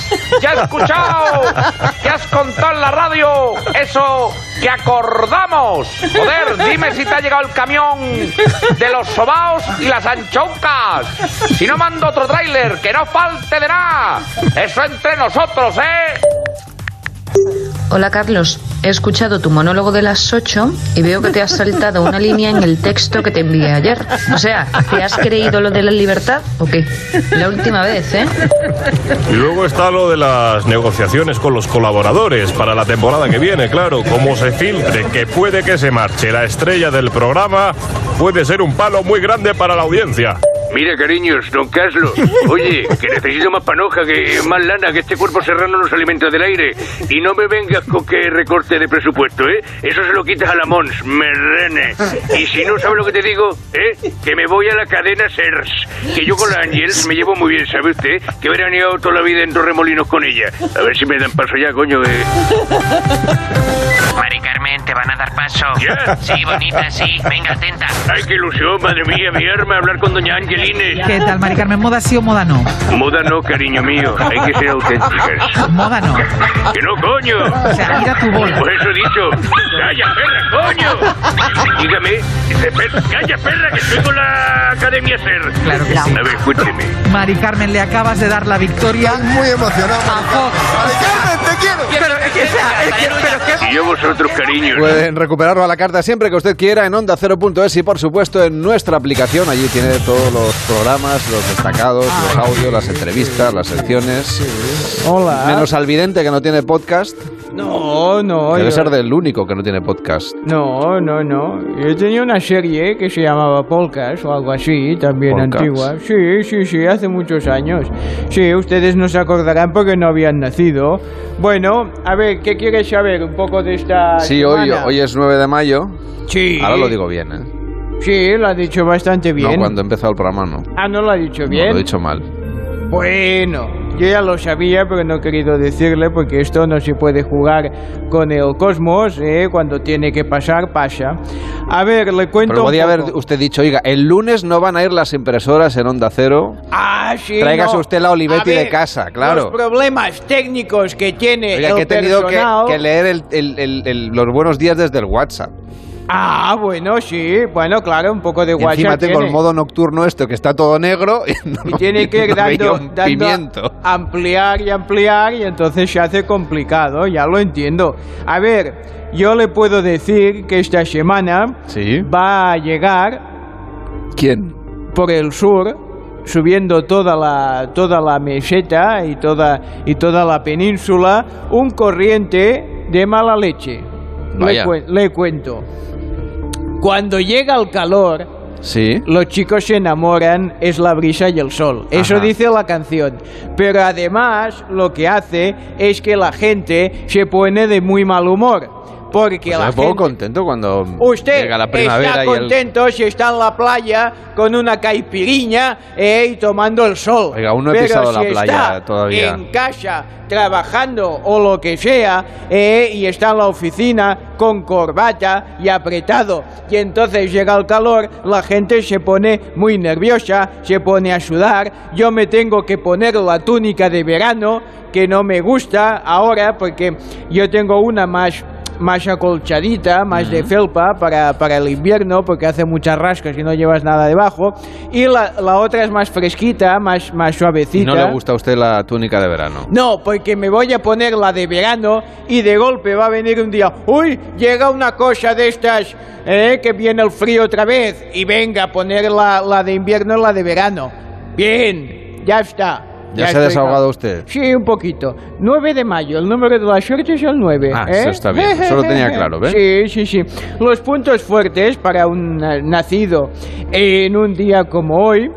[SPEAKER 27] ya he escuchado que has contado en la radio eso que acordamos. Joder, dime si te ha llegado el camión de los sobaos y las anchoucas. Si no mando otro tráiler, que no falte de nada. Eso entre nosotros, ¿eh?
[SPEAKER 28] Hola Carlos, he escuchado tu monólogo de las 8 y veo que te has saltado una línea en el texto que te envié ayer. O sea, ¿te has creído lo de la libertad o qué? La última vez, ¿eh?
[SPEAKER 10] Y luego está lo de las negociaciones con los colaboradores para la temporada que viene, claro. Cómo se filtre, que puede que se marche la estrella del programa, puede ser un palo muy grande para la audiencia.
[SPEAKER 26] Mira, cariños, don Carlos. [LAUGHS] Oye, que necesito más panoja, que más lana, que este cuerpo serrano nos alimenta del aire. Y no me vengas con que recorte de presupuesto, ¿eh? Eso se lo quitas a la Mons, me rene. Y si no sabes lo que te digo, ¿eh? Que me voy a la cadena SERS. Que yo con la Ángels me llevo muy bien, ¿sabe usted? Que he veraneado toda la vida en Torremolinos con ella. A ver si me dan paso ya, coño. eh.
[SPEAKER 29] Mari Carmen, te van a dar paso.
[SPEAKER 26] ¿Ya?
[SPEAKER 29] Sí, bonita, sí. Venga, atenta.
[SPEAKER 26] Ay, qué ilusión, madre mía, mi arma, hablar con doña Angelines.
[SPEAKER 30] ¿Qué tal, Mari Carmen? ¿Moda sí o moda no?
[SPEAKER 26] Moda no, cariño mío, hay que ser auténticas.
[SPEAKER 30] Moda no.
[SPEAKER 26] ¡Que no, coño!
[SPEAKER 30] O sea, mira tu bola.
[SPEAKER 26] Pues eso he dicho. ¡Calla, perra, coño! Dígame, dice, calla, perra, que estoy con la Academia SER.
[SPEAKER 30] Claro que sí.
[SPEAKER 26] A ver, escúcheme.
[SPEAKER 30] Mari Carmen, le acabas de dar la victoria.
[SPEAKER 31] muy emocionado.
[SPEAKER 30] A Fox.
[SPEAKER 31] te quiero!
[SPEAKER 30] Pero es que, es que, pero que...
[SPEAKER 26] Y yo vosotros, cariños.
[SPEAKER 2] Pueden recuperarlo a la carta siempre que usted quiera en onda 0.es y por supuesto en nuestra aplicación. Allí tiene todos los programas, los destacados, los audios, las entrevistas, las secciones.
[SPEAKER 4] Hola.
[SPEAKER 2] Menos al vidente que no tiene podcast.
[SPEAKER 4] No, no.
[SPEAKER 2] Debe
[SPEAKER 4] yo-
[SPEAKER 2] ser del único que no tiene podcast.
[SPEAKER 4] No, no, no. Yo tenía una serie que se llamaba Polkas o algo así, también
[SPEAKER 2] Polkas.
[SPEAKER 4] antigua. Sí, sí, sí, hace muchos años. Sí, ustedes no se acordarán porque no habían nacido. Bueno, a ver, ¿qué quieres saber? Un poco de esta.
[SPEAKER 2] Sí, hoy, hoy es 9 de mayo.
[SPEAKER 4] Sí.
[SPEAKER 2] Ahora lo digo bien, ¿eh?
[SPEAKER 4] Sí, lo ha dicho bastante bien.
[SPEAKER 2] No, cuando he empezado el programa no.
[SPEAKER 4] Ah, no lo ha dicho
[SPEAKER 2] No,
[SPEAKER 4] bien.
[SPEAKER 2] lo he dicho mal.
[SPEAKER 4] Bueno, yo ya lo sabía, pero no he querido decirle porque esto no se puede jugar con el cosmos, ¿eh? Cuando tiene que pasar, pasa. A ver, le cuento
[SPEAKER 2] Pero
[SPEAKER 4] un
[SPEAKER 2] podía haber
[SPEAKER 4] poco.
[SPEAKER 2] usted dicho, oiga, el lunes no van a ir las impresoras en Onda Cero.
[SPEAKER 4] Ah, sí,
[SPEAKER 2] Tráigase
[SPEAKER 4] no.
[SPEAKER 2] usted la Olivetti de casa, claro.
[SPEAKER 4] Los problemas técnicos que tiene
[SPEAKER 2] Oiga,
[SPEAKER 4] el
[SPEAKER 2] que he tenido que,
[SPEAKER 4] personal-
[SPEAKER 2] que leer el- el- el- el- los buenos días desde el WhatsApp.
[SPEAKER 4] Ah, bueno, sí. Bueno, claro, un poco de WhatsApp
[SPEAKER 2] encima tengo
[SPEAKER 4] tiene.
[SPEAKER 2] el modo nocturno esto que está todo negro [LAUGHS] y, no-
[SPEAKER 4] Y tiene que ir [LAUGHS] dando, ampliar y ampliar y entonces se hace complicado, ya lo entiendo. A ver, yo le puedo decir que esta semana
[SPEAKER 2] Sí.
[SPEAKER 4] va a llegar
[SPEAKER 2] ¿Quién?
[SPEAKER 4] por el sur subiendo toda la toda la meseta y toda y toda la península un corriente de mala leche. Le, cuen- le cuento. Cuando llega el calor,
[SPEAKER 2] Sí.
[SPEAKER 4] los chicos se enamoran, es la brisa y el sol. Eso dice la canción. Pero además lo que hace es que la gente se pone de muy mal humor. Porque
[SPEAKER 2] Pues
[SPEAKER 4] la gente...
[SPEAKER 2] contento cuando
[SPEAKER 4] Usted
[SPEAKER 2] llega la primavera
[SPEAKER 4] está
[SPEAKER 2] y el...
[SPEAKER 4] contento si está en la playa con una caipiriña eh, y tomando el sol.
[SPEAKER 2] Oiga, aún no he
[SPEAKER 4] Pero
[SPEAKER 2] pisado
[SPEAKER 4] si
[SPEAKER 2] la playa
[SPEAKER 4] está
[SPEAKER 2] todavía.
[SPEAKER 4] En casa, trabajando o lo que sea, eh, y está en la oficina con corbata y apretado, y entonces llega el calor, la gente se pone muy nerviosa, se pone a sudar. Yo me tengo que poner la túnica de verano, que no me gusta ahora, porque yo tengo una más más acolchadita, más de felpa para, para el invierno, porque hace muchas rascas y no llevas nada debajo. Y la, la otra es más fresquita, más, más
[SPEAKER 2] Y
[SPEAKER 4] suavecita.
[SPEAKER 2] no le gusta a usted la túnica de verano.
[SPEAKER 4] No, porque me voy a poner la de verano y de golpe va a venir un día, uy, llega una cosa de estas, eh, que viene el frío otra vez, y venga a poner la, la de invierno en la de verano. Bien, ya está.
[SPEAKER 2] Ya, se ha desahogado usted.
[SPEAKER 4] Sí, un poquito. 9 de mayo, el número de la suerte es el 9.
[SPEAKER 2] Ah,
[SPEAKER 4] ¿eh?
[SPEAKER 2] eso está bien, eso lo tenía claro, ¿ve?
[SPEAKER 4] Sí, sí, sí. Los puntos fuertes para un eh, nacido en un día como hoy,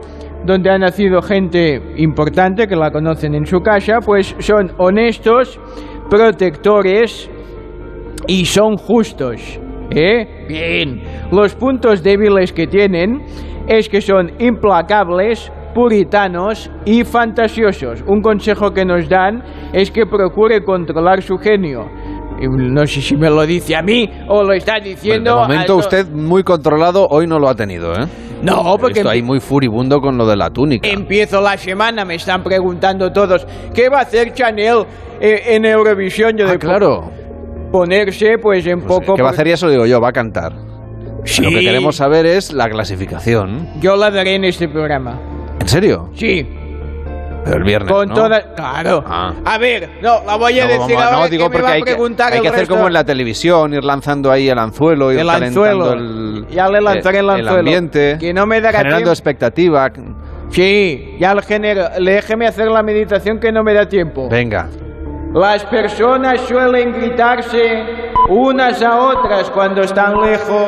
[SPEAKER 4] donde ha nacido gente importante que la conocen en su casa, pues son honestos, protectores y son justos. ¿Eh? Bien. Los puntos débiles que tienen es que son implacables, puritanos y fantasiosos. Un consejo que nos dan es que procure controlar su genio. No sé si me lo dice a mí o lo está
[SPEAKER 2] Bueno,
[SPEAKER 4] diciendo.
[SPEAKER 2] de momento usted muy controlado hoy no lo ha tenido, ¿eh?
[SPEAKER 4] No, porque
[SPEAKER 2] visto ahí muy furibundo con lo de la túnica.
[SPEAKER 4] Empiezo la semana, me están preguntando todos, ¿qué va a hacer Chanel eh, en Eurovisión? Yo
[SPEAKER 2] Ah,
[SPEAKER 4] de
[SPEAKER 2] claro.
[SPEAKER 4] Ponerse, pues en poco...
[SPEAKER 2] ¿Qué va a
[SPEAKER 4] pues,
[SPEAKER 2] hacer? Y eso digo yo, va a cantar.
[SPEAKER 4] Sí.
[SPEAKER 2] Lo que queremos saber es la clasificación.
[SPEAKER 4] Yo la daré en este programa.
[SPEAKER 2] ¿En serio?
[SPEAKER 4] Sí.
[SPEAKER 2] Pero el viernes,
[SPEAKER 4] Con
[SPEAKER 2] ¿no?
[SPEAKER 4] todas... Claro.
[SPEAKER 2] Ah.
[SPEAKER 4] A ver, no, la voy a
[SPEAKER 2] No,
[SPEAKER 4] decir
[SPEAKER 2] vamos,
[SPEAKER 4] ahora
[SPEAKER 2] no,
[SPEAKER 4] que
[SPEAKER 2] digo
[SPEAKER 4] me
[SPEAKER 2] porque hay que, hay
[SPEAKER 4] el
[SPEAKER 2] que hacer
[SPEAKER 4] resto.
[SPEAKER 2] como en la televisión, ir lanzando ahí el anzuelo, ir
[SPEAKER 4] El
[SPEAKER 2] calentando
[SPEAKER 4] anzuelo.
[SPEAKER 2] el,
[SPEAKER 4] Ya le lanzaré el
[SPEAKER 2] el
[SPEAKER 4] anzuelo.
[SPEAKER 2] ambiente,
[SPEAKER 4] Que no me dará
[SPEAKER 2] generando
[SPEAKER 4] tiempo.
[SPEAKER 2] expectativa.
[SPEAKER 4] Sí, ya le genero. Déjeme hacer la meditación que no me da tiempo.
[SPEAKER 2] Venga.
[SPEAKER 4] Las personas suelen gritarse unas a otras cuando están lejos.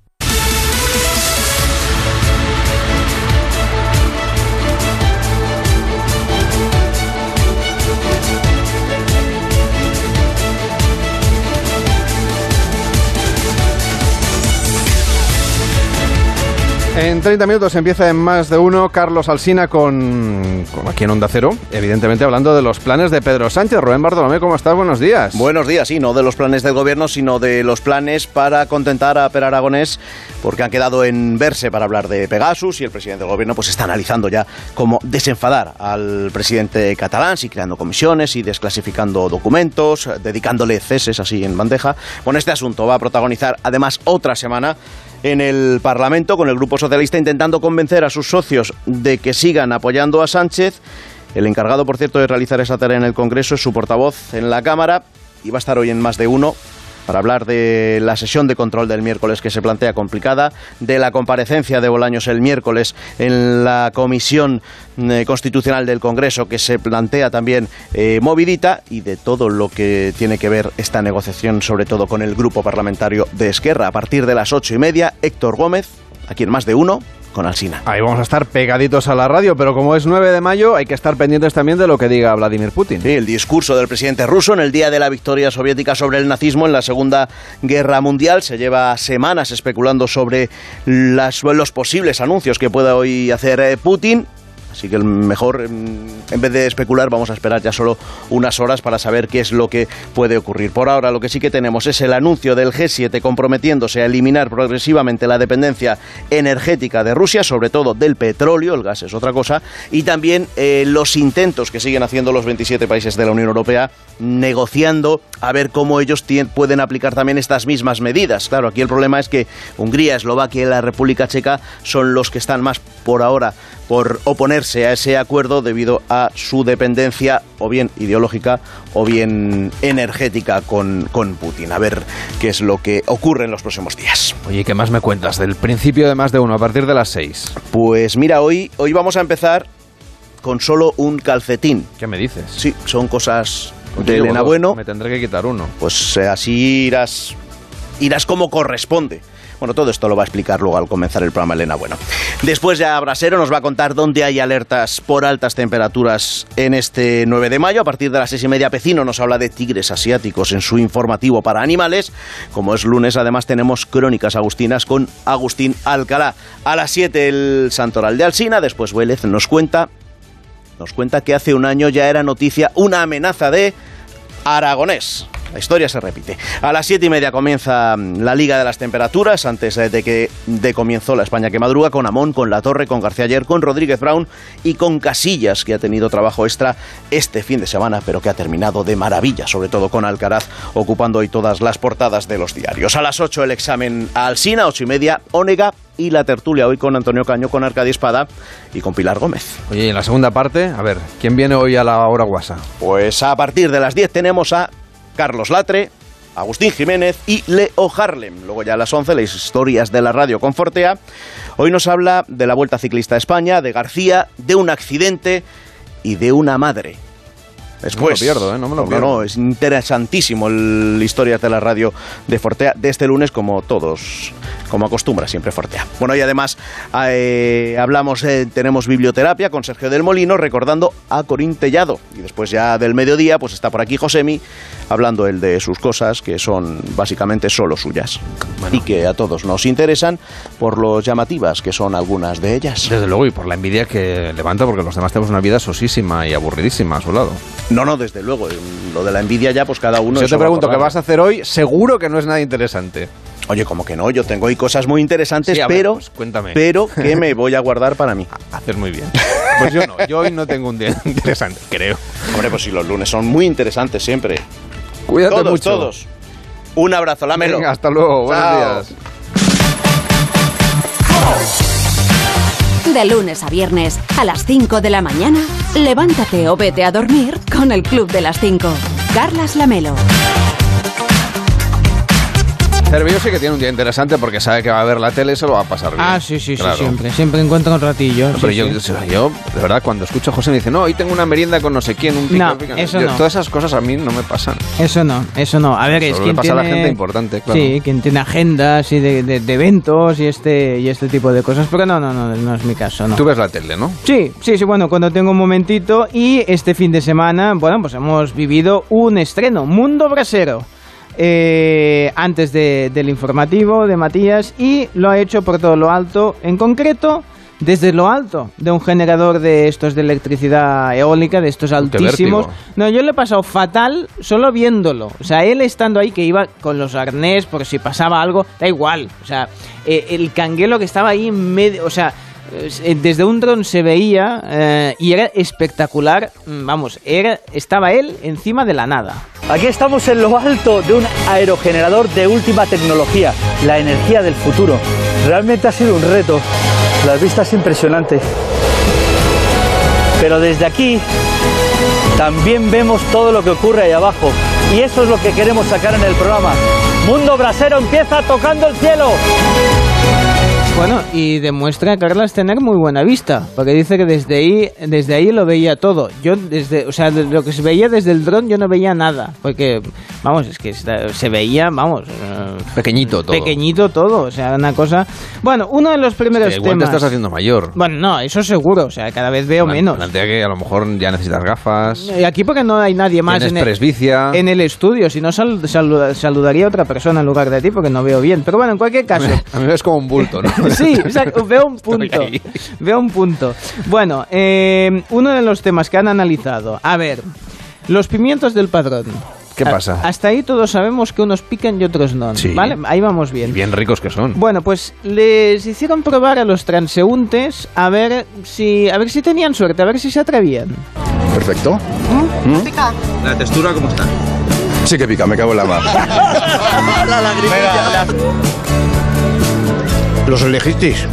[SPEAKER 2] En 30 minutos empieza en más de uno Carlos Alsina con, aquí en Onda Cero, evidentemente hablando de los planes de Pedro Sánchez. Rubén Bartolomé, ¿cómo estás? Buenos días.
[SPEAKER 32] Buenos días, sí, no de los planes del gobierno, sino de los planes para contentar a Per Aragonés, porque han quedado en verse para hablar de Pegasus y el presidente del gobierno pues está analizando ya cómo desenfadar al presidente catalán, si creando comisiones y desclasificando documentos, dedicándole ceses así en bandeja. Bueno, este asunto va a protagonizar además otra semana en el Parlamento con el Grupo Socialista intentando convencer a sus socios de que sigan apoyando a Sánchez. El encargado, por cierto, de realizar esa tarea en el Congreso es su portavoz en la Cámara y va a estar hoy en más de uno para hablar de la sesión de control del miércoles que se plantea complicada, de la comparecencia de Bolaños el miércoles en la Comisión eh, Constitucional del Congreso que se plantea también eh, movidita y de todo lo que tiene que ver esta negociación, sobre todo con el grupo parlamentario de Esquerra. A partir de las ocho y media, Héctor Gómez, aquí en más de uno, con Alsina.
[SPEAKER 2] Ahí vamos a estar pegaditos a la radio, pero como es 9 de mayo hay que estar pendientes también de lo que diga Vladimir Putin.
[SPEAKER 32] Sí, el discurso del presidente ruso en el día de la victoria soviética sobre el nazismo en la Segunda Guerra Mundial. Se lleva semanas especulando sobre las- los posibles anuncios que pueda hoy hacer eh, Putin. Así que el mejor, en en vez de especular, vamos a esperar ya solo unas horas para saber qué es lo que puede ocurrir. Por ahora, lo que sí que tenemos es el anuncio del G7 comprometiéndose a eliminar progresivamente la dependencia energética de Rusia, sobre todo del petróleo, el gas es otra cosa, y también eh, los intentos que siguen haciendo los 27 países de la Unión Europea negociando a ver cómo ellos pueden aplicar también estas mismas medidas. Claro, aquí el problema es que Hungría, Eslovaquia y la República Checa son los que están más por ahora por oponerse a ese acuerdo debido a su dependencia o bien ideológica o bien energética con, con Putin. A ver qué es lo que ocurre en los próximos días.
[SPEAKER 2] Oye, ¿qué más me cuentas? Del principio de más de uno, a partir de las 6.
[SPEAKER 32] Pues mira, hoy, hoy vamos a empezar con solo un calcetín.
[SPEAKER 2] ¿Qué me dices?
[SPEAKER 32] Sí, son cosas de Elena Bueno.
[SPEAKER 2] Me tendré que quitar uno.
[SPEAKER 32] Pues eh, así irás, irás como corresponde. Bueno, todo esto lo va a explicar luego al comenzar el programa Elena Bueno. Después ya Brasero nos va a contar dónde hay alertas por altas temperaturas en este 9 de mayo. A partir de las seis y media, Pecino nos habla de tigres asiáticos en su informativo para animales. Como es lunes, además tenemos crónicas agustinas con Agustín Alcalá. A las 7 el Santoral de Alsina. Después Vélez nos cuenta, nos cuenta que hace un año ya era noticia una amenaza de Aragonés. La historia se repite. A las siete y media comienza mm, la Liga de las Temperaturas, antes eh, de que de comienzo la España que madruga, con Amón, con La Torre, con García Ayer, con Rodríguez Brown y con Casillas, que ha tenido trabajo extra este fin de semana, pero que ha terminado de maravilla, sobre todo con Alcaraz, ocupando hoy todas las portadas de los diarios. A las 8 el examen a Alsina, ocho y media, Ónega y la tertulia hoy con Antonio Caño, con Arcadia Espada y con Pilar Gómez.
[SPEAKER 2] Oye, y en la segunda parte, a ver, ¿quién viene hoy a la hora guasa?
[SPEAKER 32] Pues a partir de las 10 tenemos a Carlos Latre, Agustín Jiménez y Leo Harlem. Luego ya a las 11, las historias de la radio con Fortea. Hoy nos habla de la Vuelta Ciclista a España, de García, de un accidente y de una madre. Después,
[SPEAKER 2] No me lo pierdo, ¿eh? No me lo
[SPEAKER 32] no,
[SPEAKER 2] pierdo.
[SPEAKER 32] no, es interesantísimo el Historias de la Radio de Fortea de este lunes, como todos, como acostumbra siempre Fortea. Bueno, y además eh, hablamos, eh, tenemos biblioterapia con Sergio del Molino, recordando a Corín Tellado. Y después ya del mediodía, pues está por aquí Josemi, hablando él de sus cosas, que son básicamente solo suyas. Y que a todos nos interesan por lo llamativas que son algunas de ellas.
[SPEAKER 2] Desde luego, y por la envidia que levanta, porque los demás tenemos una vida sosísima y aburridísima a su lado.
[SPEAKER 32] No, no, desde luego. Lo de la envidia ya, pues cada uno...
[SPEAKER 2] Si yo te pregunto qué vas a hacer hoy, seguro que no es nada interesante.
[SPEAKER 32] Oye, como que no, yo tengo hoy cosas muy interesantes,
[SPEAKER 2] Sí, a ver,
[SPEAKER 32] pero,
[SPEAKER 2] pues cuéntame.
[SPEAKER 32] pero [LAUGHS] que me voy a guardar para mí.
[SPEAKER 2] Haces muy bien. Pues yo no, yo hoy no tengo un día [LAUGHS] interesante, creo.
[SPEAKER 32] Hombre, pues si los lunes son muy interesantes siempre.
[SPEAKER 2] Cuídate
[SPEAKER 32] todos,
[SPEAKER 2] mucho.
[SPEAKER 32] todos. Un abrazo, lámelo.
[SPEAKER 2] Venga, hasta luego, buenos días.
[SPEAKER 33] De lunes a viernes, a las 5 de la mañana, levántate o vete a dormir con el Club de las 5. Carlas Lamelo.
[SPEAKER 2] Cervillo sí que tiene un día interesante porque sabe que va a ver la tele y se lo va a pasar bien.
[SPEAKER 4] Ah, sí, sí,
[SPEAKER 2] Claro.
[SPEAKER 4] sí, siempre. Siempre encuentro un ratillo.
[SPEAKER 2] No,
[SPEAKER 4] sí,
[SPEAKER 2] pero yo,
[SPEAKER 4] sí.
[SPEAKER 2] yo, de verdad, cuando escucho a José me dice, no, hoy tengo una merienda con no sé quién, un pica,
[SPEAKER 4] No,
[SPEAKER 2] pica".
[SPEAKER 4] eso
[SPEAKER 2] Yo-
[SPEAKER 4] no.
[SPEAKER 2] Todas esas cosas a mí no me pasan.
[SPEAKER 4] Eso no, eso no. A ver, es
[SPEAKER 2] Solo
[SPEAKER 4] quien
[SPEAKER 2] le pasa a la
[SPEAKER 4] tiene-
[SPEAKER 2] gente importante, claro.
[SPEAKER 4] Sí, quien tiene agendas y de, de- de eventos y este y este tipo de cosas. Pero no, no, no, no es mi caso, no.
[SPEAKER 2] Tú ves la tele, ¿no?
[SPEAKER 4] Sí, sí, sí, bueno, cuando tengo un momentito y este fin de semana, bueno, pues hemos vivido un estreno, Mundo Brasero, eh, antes de- del informativo de Matías y lo ha hecho por todo lo alto, en concreto desde lo alto de un generador de estos de electricidad eólica, de estos altísimos. No, yo le he pasado fatal solo viéndolo. O sea, él estando ahí que iba con los arnés por si pasaba algo, da igual. O sea, eh, el canguelo que estaba ahí en medio, o sea, eh, desde un dron se veía eh, y era espectacular. Mm, Vamos, era, estaba él encima de la nada.
[SPEAKER 34] Aquí estamos en lo alto de un aerogenerador de última tecnología, la energía del futuro. Realmente ha sido un reto, las vistas impresionantes. Pero desde aquí también vemos todo lo que ocurre ahí abajo. Y eso es lo que queremos sacar en el programa. Mundo Brasero empieza tocando el cielo.
[SPEAKER 4] Bueno, y demuestra Carlas tener muy buena vista, porque dice que desde ahí, desde ahí lo veía todo. Yo desde, o sea, lo que se veía desde el dron yo no veía nada, porque vamos, es que se veía, vamos, eh,
[SPEAKER 2] Pequeñito todo.
[SPEAKER 4] pequeñito todo, o sea, una cosa. Bueno, uno de los primeros
[SPEAKER 2] Que igual te
[SPEAKER 4] temas.
[SPEAKER 2] estás haciendo mayor.
[SPEAKER 4] Bueno, no, eso seguro, o sea, cada vez veo menos.
[SPEAKER 2] Plantea que a lo mejor ya necesitas gafas.
[SPEAKER 4] Y aquí porque no hay nadie más en el,
[SPEAKER 2] presbicia.
[SPEAKER 4] en el estudio, si no sal- saluda- saludaría a otra persona en lugar de ti porque no veo bien. Pero bueno, en cualquier caso. [LAUGHS]
[SPEAKER 2] A mí ves como un bulto, ¿no? [LAUGHS]
[SPEAKER 4] Sí, exacto, veo un punto. Veo un punto. Bueno, eh, uno de los temas que han analizado. A ver, los pimientos del padrón.
[SPEAKER 2] ¿Qué
[SPEAKER 4] A-
[SPEAKER 2] pasa?
[SPEAKER 4] Hasta ahí todos sabemos que unos pican y otros no.
[SPEAKER 2] Sí.
[SPEAKER 4] ¿Vale? Ahí vamos
[SPEAKER 2] Y
[SPEAKER 4] bien.
[SPEAKER 2] bien ricos que son.
[SPEAKER 4] Bueno, pues les hicieron probar a los transeúntes a ver si a ver si tenían suerte, a ver si se atrevían.
[SPEAKER 35] Perfecto.
[SPEAKER 2] ¿La textura cómo está?
[SPEAKER 35] Sí que pica, me cago en la mar. [LAUGHS]
[SPEAKER 36] ¿Los elegisteis?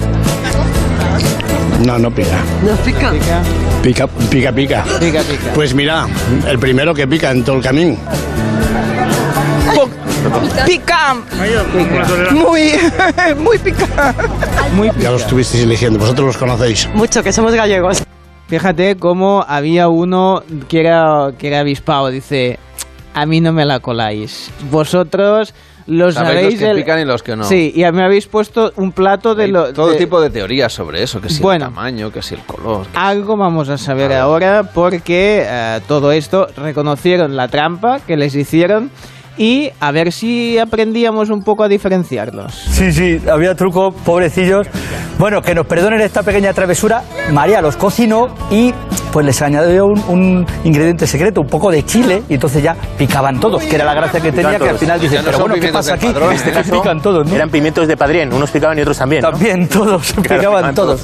[SPEAKER 36] No, no pica.
[SPEAKER 4] ¿No pica? Pica,
[SPEAKER 36] Pica, pica, pica.
[SPEAKER 4] pica. pica.
[SPEAKER 36] Pues mira, el primero que pica en todo el camino.
[SPEAKER 4] Pica. Muy, [LAUGHS] muy pica. Muy
[SPEAKER 36] Ya los estuvisteis eligiendo, vosotros los conocéis.
[SPEAKER 4] Mucho, que somos gallegos. Fíjate cómo había uno que era, que era avispado. Dice, a mí no me la coláis. Vosotros los
[SPEAKER 2] Sabéis
[SPEAKER 4] sabéis...
[SPEAKER 2] los que pican y los que no.
[SPEAKER 4] Sí, y me habéis puesto un plato de
[SPEAKER 2] Hay
[SPEAKER 4] lo...
[SPEAKER 2] todo
[SPEAKER 4] de-
[SPEAKER 2] tipo de teorías sobre eso, que si
[SPEAKER 4] Bueno.
[SPEAKER 2] el tamaño, que si el color.
[SPEAKER 4] Algo vamos a saber ahora porque eh, todo esto reconocieron la trampa que les hicieron y a ver si aprendíamos un poco a diferenciarlos.
[SPEAKER 34] Sí, sí, había truco, pobrecillos. Bueno, que nos perdonen esta pequeña travesura. María los cocinó y pues les añadió un, un ingrediente secreto, un poco de chile, y entonces ya picaban todos, que era la gracia que tenía, que al final dices, pero bueno, ¿qué pasa aquí?
[SPEAKER 37] En este caso,
[SPEAKER 34] pican todos, ¿no?
[SPEAKER 37] eran pimientos de padrén, unos picaban y otros también. ¿no?
[SPEAKER 34] También todos, [LAUGHS]
[SPEAKER 37] Claro,
[SPEAKER 34] picaban todos.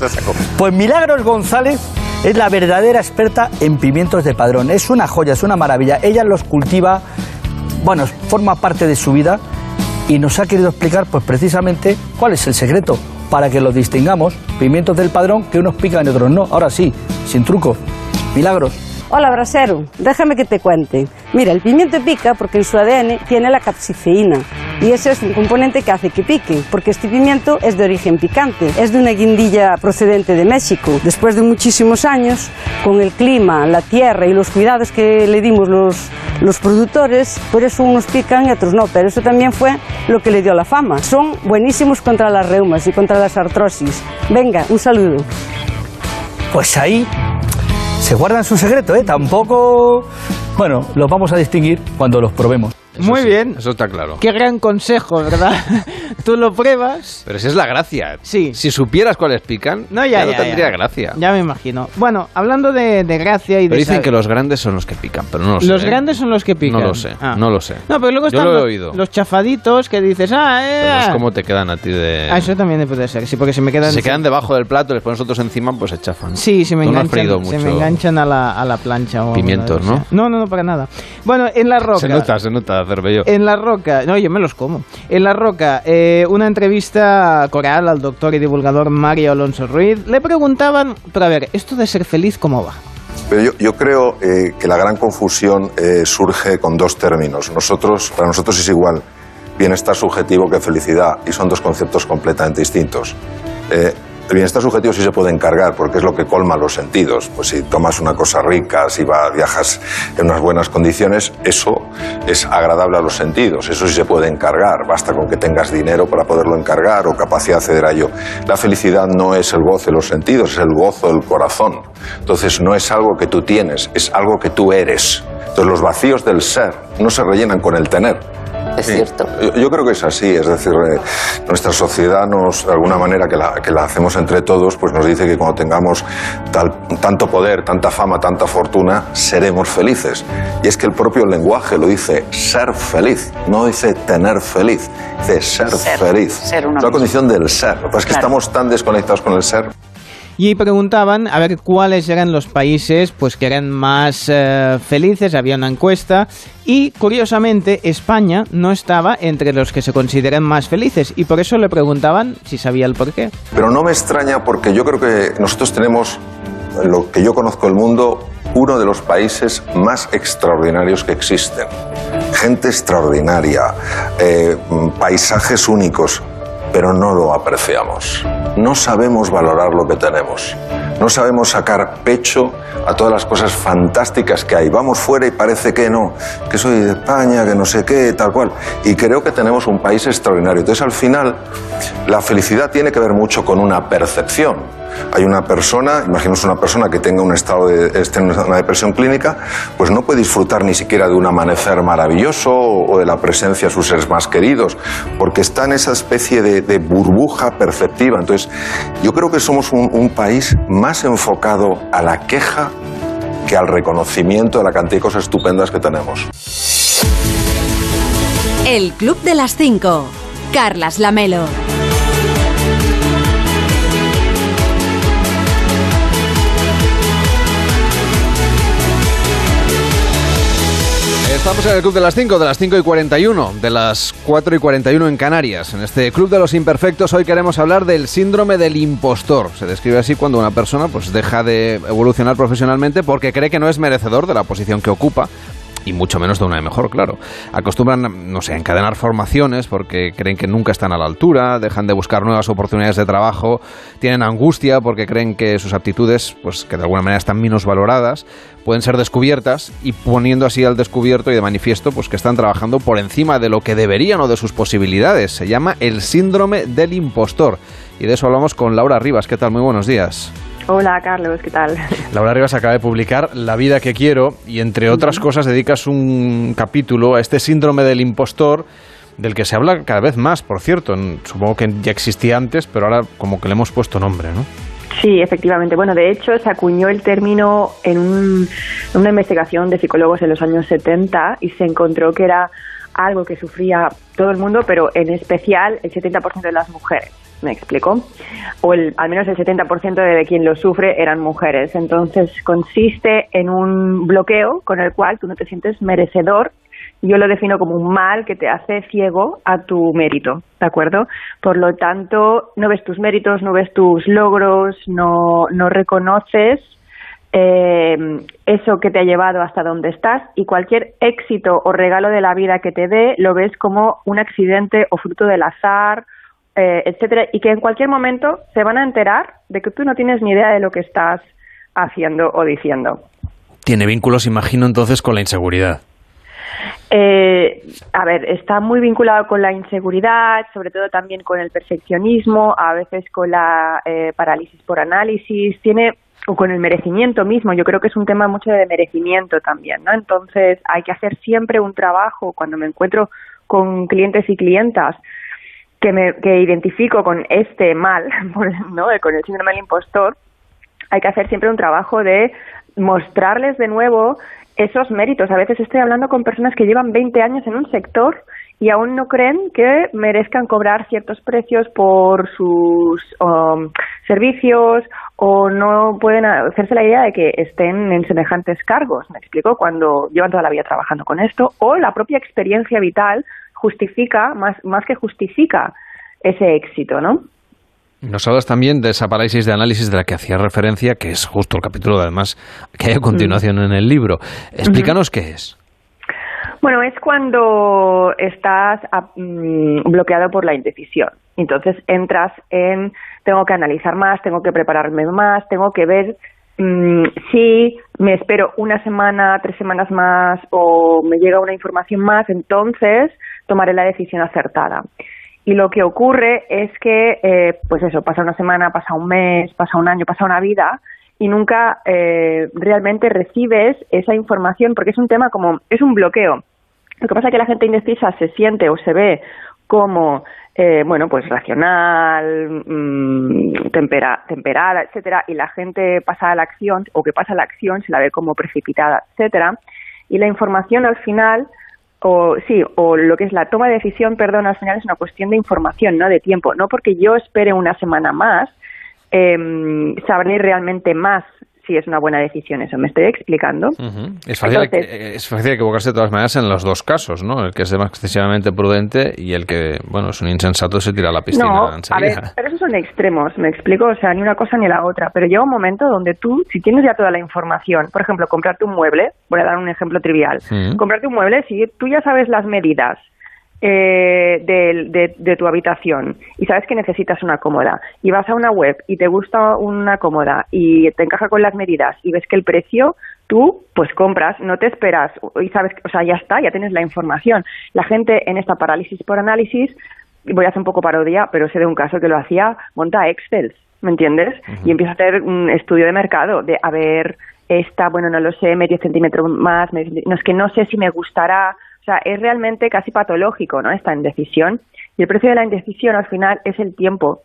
[SPEAKER 34] Pues Milagros González es la verdadera experta en pimientos de padrón. Es una joya, es una maravilla. Ella los cultiva, bueno, forma parte de su vida y nos ha querido explicar, pues precisamente, cuál es el secreto para que los distingamos, pimientos del padrón, que unos pican y otros no. Ahora sí, sin truco. Milagros.
[SPEAKER 38] Hola, brasero, déjame que te cuente. Mira, el pimiento pica porque en su ADN tiene la capsifeína. Y ese es un componente que hace que pique, porque este pimiento es de origen picante. Es de una guindilla procedente de México. Después de muchísimos años, con el clima, la tierra y los cuidados que le dimos los, los productores, por eso unos pican y otros no. Pero eso también fue lo que le dio la fama. Son buenísimos contra las reumas y contra las artrosis. Venga, un saludo.
[SPEAKER 34] Pues ahí se guardan su secreto, ¿eh? Tampoco... Bueno, los vamos a distinguir cuando los probemos.
[SPEAKER 4] Muy bien.
[SPEAKER 2] Eso está claro.
[SPEAKER 4] Qué gran consejo, ¿verdad? [LAUGHS] Tú lo pruebas.
[SPEAKER 2] Pero si es la gracia.
[SPEAKER 4] Sí.
[SPEAKER 2] Si supieras cuáles pican,
[SPEAKER 4] No, ya,
[SPEAKER 2] no
[SPEAKER 4] ya,
[SPEAKER 2] tendría
[SPEAKER 4] ya.
[SPEAKER 2] gracia.
[SPEAKER 4] Ya me imagino. Bueno, hablando de, de gracia y
[SPEAKER 2] Pero
[SPEAKER 4] de...
[SPEAKER 2] dicen que los grandes son los que pican, pero no lo sé.
[SPEAKER 4] Los
[SPEAKER 2] ¿eh?
[SPEAKER 4] grandes son los que pican.
[SPEAKER 2] No lo sé,
[SPEAKER 4] Ah.
[SPEAKER 2] no lo sé.
[SPEAKER 4] No, pero luego
[SPEAKER 2] Yo
[SPEAKER 4] están
[SPEAKER 2] lo he
[SPEAKER 4] los,
[SPEAKER 2] oído.
[SPEAKER 4] los chafaditos que dices, ah, eh,
[SPEAKER 2] Pero es
[SPEAKER 4] ah.
[SPEAKER 2] como te quedan a ti de...
[SPEAKER 4] Ah, eso también puede ser, sí, porque se me quedan...
[SPEAKER 2] Si se quedan debajo del plato, les pones otros encima, pues se chafan.
[SPEAKER 4] Sí, se me,
[SPEAKER 2] no
[SPEAKER 4] enganchan, se me enganchan a la, a la plancha. O
[SPEAKER 2] Pimientos, ¿no?
[SPEAKER 4] No, no, no, para nada. Bueno, en La Roca...
[SPEAKER 2] Se nota, se nota,
[SPEAKER 4] En La Roca, no, yo me los como. En La Roca, eh, una entrevista coral al doctor y divulgador Mario Alonso Ruiz. Le preguntaban, pero a ver, esto de ser feliz, ¿cómo va?
[SPEAKER 39] Pero yo, yo creo eh, que la gran confusión eh, surge con dos términos. Nosotros, para nosotros es igual bienestar subjetivo que felicidad y son dos conceptos completamente distintos. Eh, el bienestar subjetivo sí se puede encargar porque es lo que colma los sentidos. Pues si tomas una cosa rica, si va- viajas en unas buenas condiciones, eso es agradable a los sentidos. Eso sí se puede encargar. Basta con que tengas dinero para poderlo encargar o capacidad de acceder a ello. La felicidad no es el gozo de los sentidos, es el gozo del corazón. Entonces no es algo que tú tienes, es algo que tú eres. Entonces los vacíos del ser no se rellenan con el tener.
[SPEAKER 7] Es
[SPEAKER 39] Sí.
[SPEAKER 7] cierto.
[SPEAKER 39] Yo, creo que es así, es decir, eh, nuestra sociedad nos, de alguna manera que la, que la hacemos entre todos, pues nos dice que cuando tengamos tal- tanto poder, tanta fama, tanta fortuna, seremos felices. Y es que el propio lenguaje lo dice, ser feliz, no dice tener feliz, dice ser,
[SPEAKER 7] Ser,
[SPEAKER 39] feliz.
[SPEAKER 7] ser
[SPEAKER 39] es la condición del ser. Lo que pasa es que
[SPEAKER 7] Claro.
[SPEAKER 39] estamos tan desconectados con el ser
[SPEAKER 4] Y preguntaban a ver cuáles eran los países pues que eran más eh, felices, había una encuesta y curiosamente España no estaba entre los que se consideran más felices y por eso le preguntaban si sabía el porqué.
[SPEAKER 39] Pero no me extraña porque yo creo que nosotros tenemos, en lo que yo conozco el mundo, uno de los países más extraordinarios que existen. Gente extraordinaria, eh, paisajes únicos, pero no lo apreciamos. No sabemos valorar lo que tenemos. No sabemos sacar pecho a todas las cosas fantásticas que hay. Vamos fuera y parece que no, que soy de España, que no sé qué, tal cual. Y creo que tenemos un país extraordinario. Entonces, al final, la felicidad tiene que ver mucho con una percepción. Hay una persona, imaginemos una persona que tenga un estado de esté en una depresión clínica, pues no puede disfrutar ni siquiera de un amanecer maravilloso o de la presencia de sus seres más queridos, porque está en esa especie de, burbuja perceptiva. Entonces, yo creo que somos un, un país más enfocado a la queja que al reconocimiento de la cantidad de cosas estupendas que tenemos.
[SPEAKER 33] El Club de las 5. Carlas Lamelo.
[SPEAKER 2] Estamos en el Club de las 5, de las 5 y 41, de las 4 y 41 en Canarias. En este Club de los Imperfectos hoy queremos hablar del síndrome del impostor. Se describe así cuando una persona pues, deja de evolucionar profesionalmente porque cree que no es merecedor de la posición que ocupa. Y mucho menos de una de mejor, claro. Acostumbran, no sé, a encadenar formaciones porque creen que nunca están a la altura, dejan de buscar nuevas oportunidades de trabajo, tienen angustia porque creen que sus aptitudes, pues que de alguna manera están menos valoradas, pueden ser descubiertas y poniendo así al descubierto y de manifiesto pues que están trabajando por encima de lo que deberían o de sus posibilidades. Se llama el síndrome del impostor. Y de eso hablamos con Laura Rivas. ¿Qué tal? Muy buenos días.
[SPEAKER 40] Hola Carlos, ¿qué tal? [LAUGHS]
[SPEAKER 2] Laura Rivas acaba de publicar La vida que quiero y entre otras cosas dedicas un capítulo a este síndrome del impostor del que se habla cada vez más, por cierto. Supongo que ya existía antes, pero ahora como que le hemos puesto nombre, ¿no?
[SPEAKER 40] Sí, efectivamente. Bueno, de hecho, se acuñó el término en, un- en una investigación de psicólogos en los años 70 y se encontró que era algo que sufría todo el mundo, pero en especial el 70% de las mujeres. ¿Me explico? O el, al menos el 70% de quien lo sufre eran mujeres. Entonces, consiste en un bloqueo con el cual tú no te sientes merecedor yo lo defino como un mal que te hace ciego a tu mérito, ¿de acuerdo? Por lo tanto, no ves tus méritos, no ves tus logros, no, no reconoces eh, eso que te ha llevado hasta donde estás y cualquier éxito o regalo de la vida que te dé lo ves como un accidente o fruto del azar, eh, etcétera, y que en cualquier momento se van a enterar de que tú no tienes ni idea de lo que estás haciendo o diciendo.
[SPEAKER 2] Tiene vínculos, imagino, entonces con la inseguridad.
[SPEAKER 40] Eh, a ver, está muy vinculado con la inseguridad, sobre todo también con el perfeccionismo, a veces con la eh, parálisis por análisis, tiene o con el merecimiento mismo. Yo creo que es un tema mucho de merecimiento también, ¿no? Entonces hay que hacer siempre un trabajo cuando me encuentro con clientes y clientas que me que identifico con este mal, [LAUGHS] ¿no? Con el síndrome del impostor. Hay que hacer siempre un trabajo de mostrarles de nuevo esos méritos. A veces estoy hablando con personas que llevan 20 años en un sector y aún no creen que merezcan cobrar ciertos precios por sus um, servicios o no pueden hacerse la idea de que estén en semejantes cargos. Me explico, cuando llevan toda la vida trabajando con esto o la propia experiencia vital justifica, más, más que justifica ese éxito, ¿no?
[SPEAKER 2] Nos hablas también de esa parálisis de análisis de la que hacía referencia, que es justo el capítulo, además, que hay a continuación en el libro. Explícanos qué es.
[SPEAKER 40] Bueno, es cuando estás ah, mm, bloqueado por la indecisión. Entonces entras en, tengo que analizar más, tengo que prepararme más, tengo que ver mm, si me espero una semana, tres semanas más o me llega una información más, entonces tomaré la decisión acertada. Y lo que ocurre es que, eh, pues eso, pasa una semana, pasa un mes, pasa un año, pasa una vida y nunca eh, realmente recibes esa información porque es un tema como, es un bloqueo. Lo que pasa es que la gente indecisa se siente o se ve como, eh, bueno, pues racional, mm, tempera, temperada, etcétera, y la gente pasa a la acción o que pasa a la acción se la ve como precipitada, etcétera. Y la información al final o sí, o lo que es la toma de decisión, perdón, al final es una cuestión de información, no de tiempo. No porque yo espere una semana más, eh, sabré realmente más si es una buena decisión eso. ¿Me estoy explicando?
[SPEAKER 2] es, fácil, es fácil equivocarse de todas maneras en los dos casos, ¿no? El que es excesivamente prudente y el que, bueno, es un insensato se tira a la piscina
[SPEAKER 40] no,
[SPEAKER 2] enseguida.
[SPEAKER 40] A ver, pero esos son extremos, me explico, o sea, ni una cosa ni la otra. Pero llega un momento donde tú, si tienes ya toda la información, por ejemplo, comprarte un mueble, voy a dar un ejemplo trivial, comprarte un mueble, si tú ya sabes las medidas, eh, de, de, tu habitación y sabes que necesitas una cómoda y vas a una web y te gusta una cómoda y te encaja con las medidas y ves que el precio tú pues compras, no te esperas y sabes, o sea, ya está, ya tienes la información. La gente en esta parálisis por análisis, voy a hacer un poco parodia, pero sé de un caso que lo hacía, monta Excel, ¿me entiendes? Y empieza a hacer un estudio de mercado de, a ver, esta, bueno, no lo sé, medio centímetro más, no es que no sé si me gustará, o sea, es realmente casi patológico, ¿no? Esta indecisión. Y el precio de la indecisión al final es el tiempo,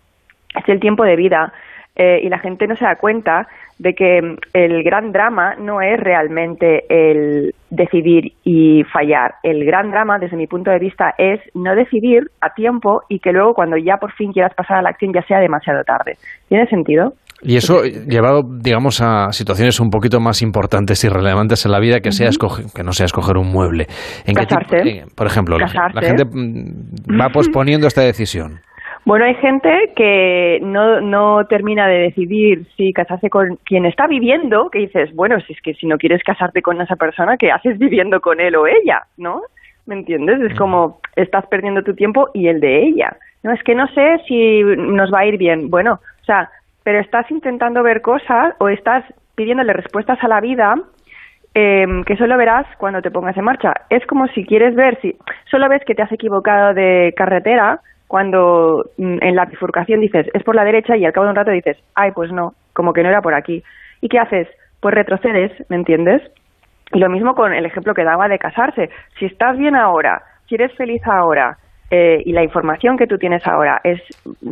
[SPEAKER 40] es el tiempo de vida. Eh, y la gente no se da cuenta de que mm, el gran drama no es realmente el decidir y fallar. El gran drama, desde mi punto de vista, es no decidir a tiempo y que luego cuando ya por fin quieras pasar a la acción ya sea demasiado tarde. ¿Tiene sentido?
[SPEAKER 2] Y eso llevado, digamos, a situaciones un poquito más importantes y relevantes en la vida que, sea que no sea escoger un mueble.
[SPEAKER 40] ¿En Casarse.
[SPEAKER 2] por ejemplo, la, gente mm, va posponiendo esta decisión.
[SPEAKER 40] Bueno, hay gente que no, no termina de decidir si casarse con quien está viviendo, que dices, bueno, si es que si no quieres casarte con esa persona, ¿qué haces viviendo con él o ella? ¿No? ¿Me entiendes? Es como estás perdiendo tu tiempo y el de ella. No, es que no sé si nos va a ir bien. Bueno, o sea, pero estás intentando ver cosas o estás pidiéndole respuestas a la vida em, que solo verás cuando te pongas en marcha. Es como si quieres ver, si solo ves que te has equivocado de carretera cuando mm, en la bifurcación dices es por la derecha y al cabo de un rato dices, ay, pues no, como que no era por aquí. ¿Y qué haces? Pues retrocedes, ¿me entiendes? Y lo mismo con el ejemplo que daba de casarse. Si estás bien ahora, si eres feliz ahora, eh, y la información que tú tienes ahora es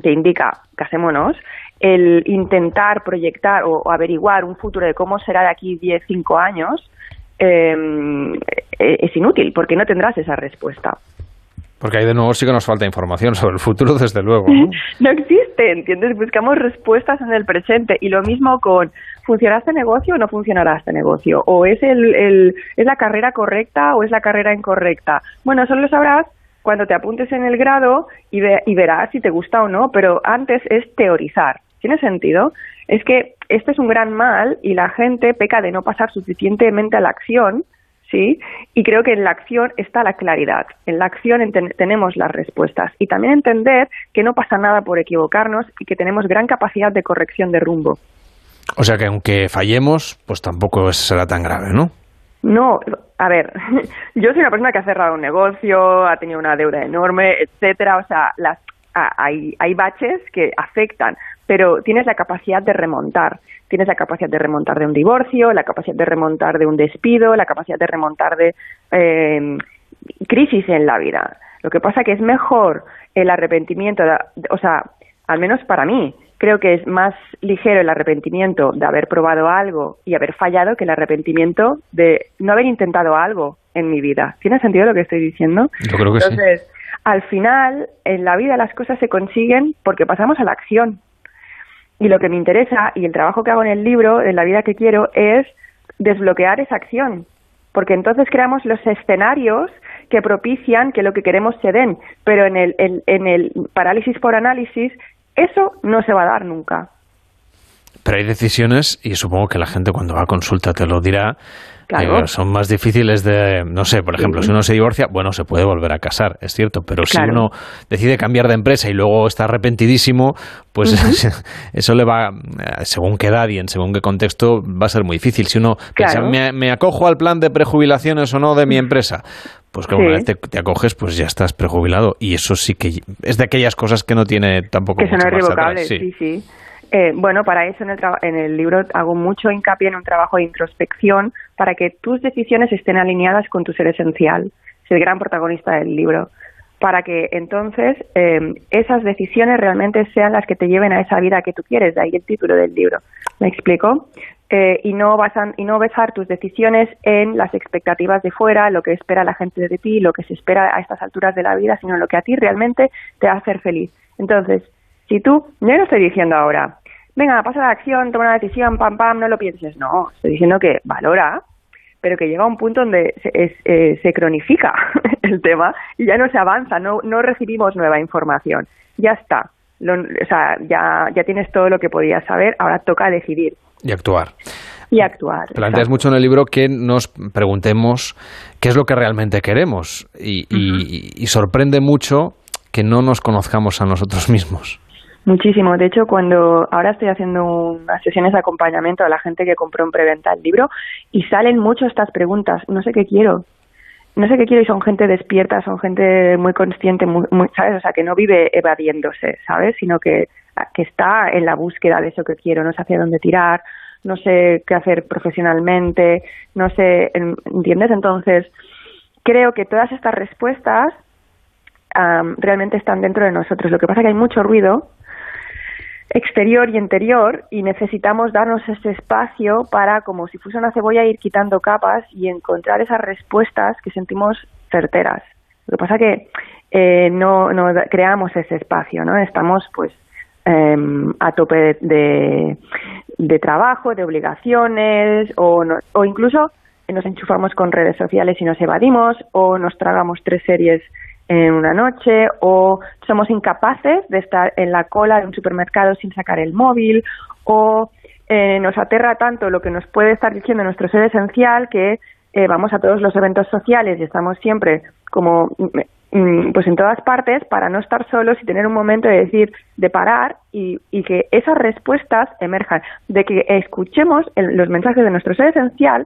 [SPEAKER 40] te indica casémonos, el intentar proyectar o, averiguar un futuro de cómo será de aquí 10, 5 años em, e, es inútil porque no tendrás esa respuesta.
[SPEAKER 2] Porque ahí de nuevo sí que nos falta información sobre el futuro, [LAUGHS] desde luego. ¿no? [LAUGHS]
[SPEAKER 40] no existe, ¿entiendes? Buscamos respuestas en el presente. Y lo mismo con, ¿funcionará este negocio o no funcionará este negocio? ¿O es, el, el, es la carrera correcta o es la carrera incorrecta? Bueno, eso lo sabrás cuando te apuntes en el grado y, y verás si te gusta o no, pero antes es teorizar. ¿Tiene sentido? Es que este es un gran mal y la gente peca de no pasar suficientemente a la acción, ¿sí? Y creo que en la acción está la claridad. En la acción tenemos las respuestas. Y también entender que no pasa nada por equivocarnos y que tenemos gran capacidad de corrección de rumbo.
[SPEAKER 2] O sea que aunque fallemos, pues tampoco será tan grave, ¿no?
[SPEAKER 40] No, a ver, [LAUGHS] yo soy una persona que ha cerrado un negocio, ha tenido una deuda enorme, etcétera, o sea, las, hay, hay baches que afectan, pero tienes la capacidad de remontar. Tienes la capacidad de remontar de un divorcio, la capacidad de remontar de un despido, la capacidad de remontar de eh, crisis en la vida. Lo que pasa que es mejor el arrepentimiento, de- o sea, al menos para mí, creo que es más ligero el arrepentimiento de haber probado algo y haber fallado que el arrepentimiento de no haber intentado algo en mi vida. ¿Tiene sentido lo que estoy diciendo?
[SPEAKER 2] Yo creo que sí.
[SPEAKER 40] Entonces, al final, en la vida las cosas se consiguen porque pasamos a la acción. Y lo que me interesa y el trabajo que hago en el libro, en la vida que quiero, es desbloquear esa acción. Porque entonces creamos los escenarios que propician que lo que queremos se den. Pero en el, en, en el parálisis por análisis, eso no se va a dar nunca.
[SPEAKER 2] Pero hay decisiones, y supongo que la gente cuando va a consulta te lo dirá,
[SPEAKER 40] Claro.
[SPEAKER 2] eh, son más difíciles de, no sé, por ejemplo, si uno se divorcia, bueno, se puede volver a casar, es cierto, pero si uno decide cambiar de empresa y luego está arrepentidísimo, pues [LAUGHS] eso le va, eh, según qué edad y en según qué contexto, va a ser muy difícil. Si uno piensa, me, me acojo al plan de prejubilaciones o no de mi empresa, pues como
[SPEAKER 40] Sí.
[SPEAKER 2] una vez te, te acoges, pues ya estás prejubilado. Y eso sí que es de aquellas cosas que no tiene tampoco
[SPEAKER 40] que eso no
[SPEAKER 2] mucho
[SPEAKER 40] es
[SPEAKER 2] marcha
[SPEAKER 40] revocable,
[SPEAKER 2] atrás,
[SPEAKER 40] sí, sí. Eh, bueno, para eso en el, en el libro hago mucho hincapié en un trabajo de introspección para que tus decisiones estén alineadas con tu ser esencial. Es el gran protagonista del libro. Para que entonces eh, esas decisiones realmente sean las que te lleven a esa vida que tú quieres. De ahí el título del libro. ¿Me explico? Eh, y no basan, y no basar tus decisiones en las expectativas de fuera, lo que espera la gente de ti, lo que se espera a estas alturas de la vida, sino lo que a ti realmente te va a hacer feliz. Entonces, si tú, yo no estoy diciendo ahora, venga, pasa la acción, toma una decisión, pam, pam, no lo pienses. No, estoy diciendo que valora, pero que llega a un punto donde se, es- eh, se cronifica [LAUGHS] el tema y ya no se avanza, no, no recibimos nueva información. Ya está. Lo- o sea, ya, ya tienes todo lo que podías saber, ahora toca decidir
[SPEAKER 2] Y actuar.
[SPEAKER 40] y actuar.
[SPEAKER 2] Planteas
[SPEAKER 40] Exacto.
[SPEAKER 2] mucho en el libro que nos preguntemos qué es lo que realmente queremos y, y- y sorprende mucho que no nos conozcamos a nosotros mismos.
[SPEAKER 40] Muchísimo. De hecho, cuando ahora estoy haciendo unas sesiones de acompañamiento a la gente que compró en preventa el libro y salen mucho estas preguntas. No sé qué quiero. No sé qué quiero y son gente despierta, son gente muy consciente, muy, muy- ¿sabes? O sea, que no vive evadiéndose, ¿sabes? Sino que, que está en la búsqueda de eso que quiero. No sé hacia dónde tirar, no sé qué hacer profesionalmente, no sé, en- ¿entiendes? Entonces, creo que todas estas respuestas am, realmente están dentro de nosotros. Lo que pasa es que hay mucho ruido exterior y interior y necesitamos darnos ese espacio para, como si fuese una cebolla, ir quitando capas y encontrar esas respuestas que sentimos certeras. Lo que pasa que eh, no, no creamos ese espacio, ¿no? Estamos, pues, em, a tope de, de, de trabajo, de obligaciones, o, no- o incluso nos enchufamos con redes sociales y nos evadimos, o nos tragamos tres series en una noche, o somos incapaces de estar en la cola de un supermercado sin sacar el móvil, o eh, nos aterra tanto lo que nos puede estar diciendo nuestro ser esencial que eh, vamos a todos los eventos sociales y estamos siempre como mm, mm, pues en todas partes para no estar solos y tener un momento de decir, de parar y, y que esas respuestas emerjan, de que escuchemos el- los mensajes de nuestro ser esencial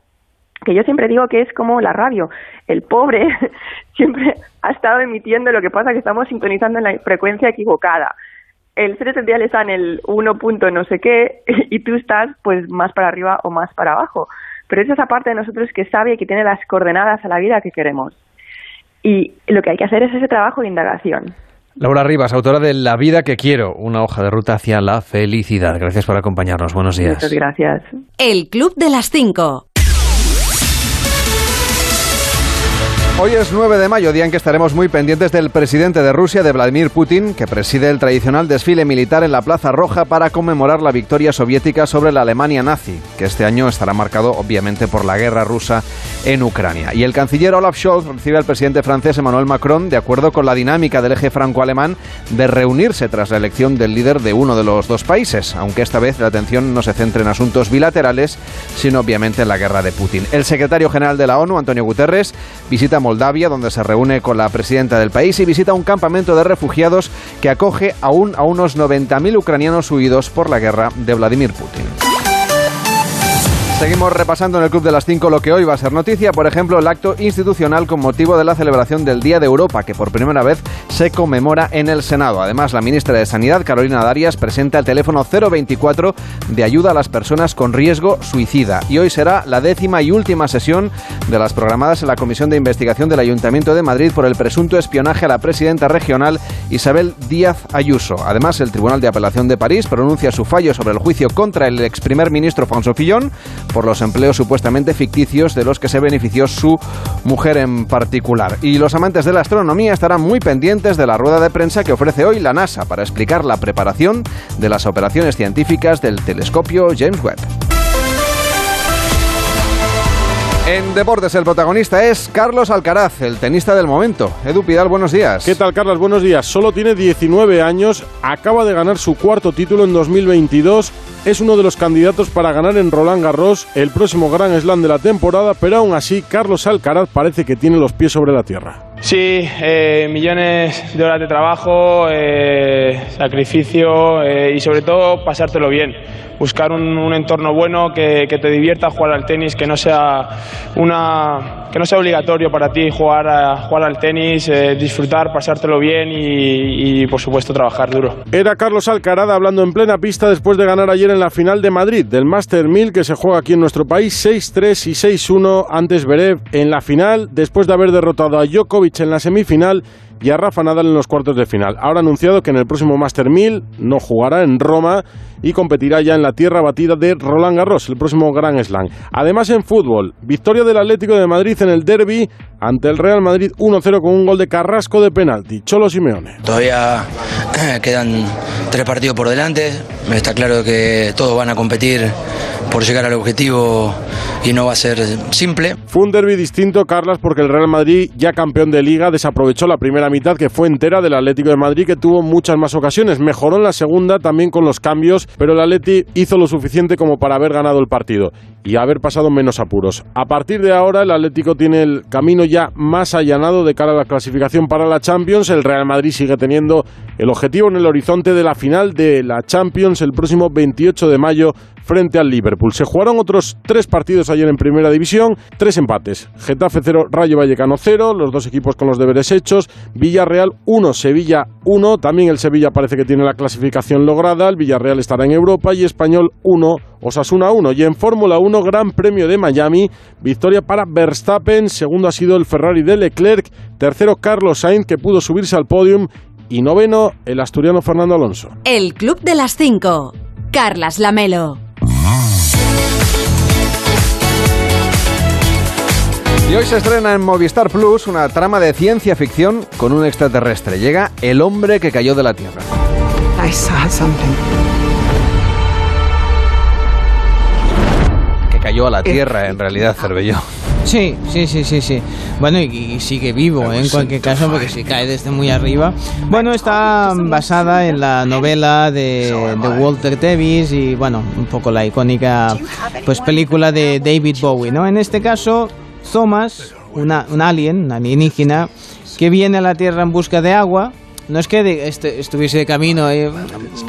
[SPEAKER 40] que yo siempre digo que es como la radio. El pobre [LAUGHS] siempre ha estado emitiendo, lo que pasa que estamos sintonizando en la frecuencia equivocada. El ser esencial está en el 1 punto no sé qué [LAUGHS] y tú estás pues más para arriba o más para abajo. Pero es esa parte de nosotros que sabe y que tiene las coordenadas a la vida que queremos. Y lo que hay que hacer es ese trabajo de indagación.
[SPEAKER 2] Laura Rivas, autora de La vida que quiero, una hoja de ruta hacia la felicidad. Gracias por acompañarnos. Buenos días.
[SPEAKER 40] Muchas gracias.
[SPEAKER 33] El Club de las 5.
[SPEAKER 2] Hoy es 9 de mayo, día en que estaremos muy pendientes del presidente de Rusia, de Vladimir Putin, que preside el tradicional desfile militar en la Plaza Roja para conmemorar la victoria soviética sobre la Alemania nazi, que este año estará marcado obviamente por la guerra rusa en Ucrania. Y el canciller Olaf Scholz recibe al presidente francés Emmanuel Macron de acuerdo con la dinámica del eje franco-alemán de reunirse tras la elección del líder de uno de los dos países, aunque esta vez la atención no se centre en asuntos bilaterales, sino obviamente en la guerra de Putin. El secretario general de la ONU, Antonio Guterres, visita Moldavia, donde se reúne con la presidenta del país y visita un campamento de refugiados que acoge aún a unos 90.000 ucranianos huidos por la guerra de Vladimir Putin. Seguimos repasando en el Club de las 5 lo que hoy va a ser noticia, por ejemplo, el acto institucional con motivo de la celebración del Día de Europa, que por primera vez se conmemora en el Senado. Además, la ministra de Sanidad, Carolina Darias, presenta el teléfono 024 de ayuda a las personas con riesgo suicida. Y hoy será la décima y última sesión de las programadas en la Comisión de Investigación del Ayuntamiento de Madrid por el presunto espionaje a la presidenta regional Isabel Díaz Ayuso. Además, el Tribunal de Apelación de París pronuncia su fallo sobre el juicio contra el ex primer ministro François Fillon por los empleos supuestamente ficticios de los que se benefició su mujer en particular. Y los amantes de la astronomía estarán muy pendientes de la rueda de prensa que ofrece hoy la NASA para explicar la preparación de las operaciones científicas del telescopio James Webb. En deportes el protagonista es Carlos Alcaraz, el tenista del momento. Edu Pidal, buenos días.
[SPEAKER 7] ¿Qué tal, Carlos? Buenos días. Solo tiene 19 años, acaba de ganar su cuarto título en 2022, es uno de los candidatos para ganar en Roland Garros el próximo Gran Slam de la temporada, pero aún así Carlos Alcaraz parece que tiene los pies sobre la tierra.
[SPEAKER 8] Sí, eh, millones de horas de trabajo, eh, sacrificio eh, y sobre todo pasártelo bien. Buscar un, entorno bueno que, te divierta jugar al tenis, que no sea una que no sea obligatorio para ti jugar, a, jugar al tenis, eh, disfrutar, pasártelo bien y, y, por supuesto trabajar duro.
[SPEAKER 7] Era Carlos Alcaraz hablando en plena pista después de ganar ayer en la final de Madrid del Master 1000 que se juega aquí en nuestro país 6-3 y 6-1 antes Berev en la final después de haber derrotado a Djokovic en la semifinal y a Rafa Nadal en los cuartos de final. Ahora ha anunciado que en el próximo Master 1000 no jugará en Roma y competirá ya en la tierra batida de Roland Garros, el próximo Grand Slam. Además en fútbol, victoria del Atlético de Madrid en el derby ante el Real Madrid 1-0 con un gol de Carrasco de penalti. Cholo Simeone.
[SPEAKER 41] Todavía quedan tres partidos por delante. Está claro que todos van a competir por llegar al objetivo y no va a ser simple.
[SPEAKER 7] Fue un derby distinto, Carlas, porque el Real Madrid, ya campeón de liga, desaprovechó la primera mitad que fue entera del Atlético de Madrid, que tuvo muchas más ocasiones. Mejoró en la segunda también con los cambios, pero el Atleti hizo lo suficiente como para haber ganado el partido y haber pasado menos apuros. A partir de ahora, el Atlético tiene el camino ya más allanado de cara a la clasificación para la Champions. El Real Madrid sigue teniendo el objetivo en el horizonte de la final de la Champions el próximo 28 de mayo frente al Liverpool. Se jugaron otros tres partidos ayer en Primera División, tres empates. Getafe 0, Rayo Vallecano 0, los dos equipos con los deberes hechos. Villarreal 1, Sevilla 1. También el Sevilla parece que tiene la clasificación lograda. El Villarreal estará en Europa y Español 1, Osasuna 1. Y en Fórmula 1, Gran Premio de Miami, victoria para Verstappen. Segundo ha sido el Ferrari de Leclerc. Tercero, Carlos Sainz, que pudo subirse al podium. Y noveno, el asturiano Fernando Alonso.
[SPEAKER 33] El Club de las 5. Carlas Lamelo.
[SPEAKER 2] Y hoy se estrena en Movistar Plus una trama de ciencia ficción con un extraterrestre. Llega El hombre que cayó de la Tierra.
[SPEAKER 42] I saw something.
[SPEAKER 2] Que cayó a la Tierra, en realidad, Cervelló.
[SPEAKER 4] Sí, sí, sí, sí, sí. Bueno, y, y sigue vivo, ¿eh? en cualquier caso, porque si cae desde muy arriba. Bueno, está basada en la novela de, de Walter Tevis y, bueno, un poco la icónica pues película de David Bowie, ¿no? En este caso, Thomas, una, un alien, un alienígena, que viene a la Tierra en busca de agua. No es que de, este, estuviese de camino y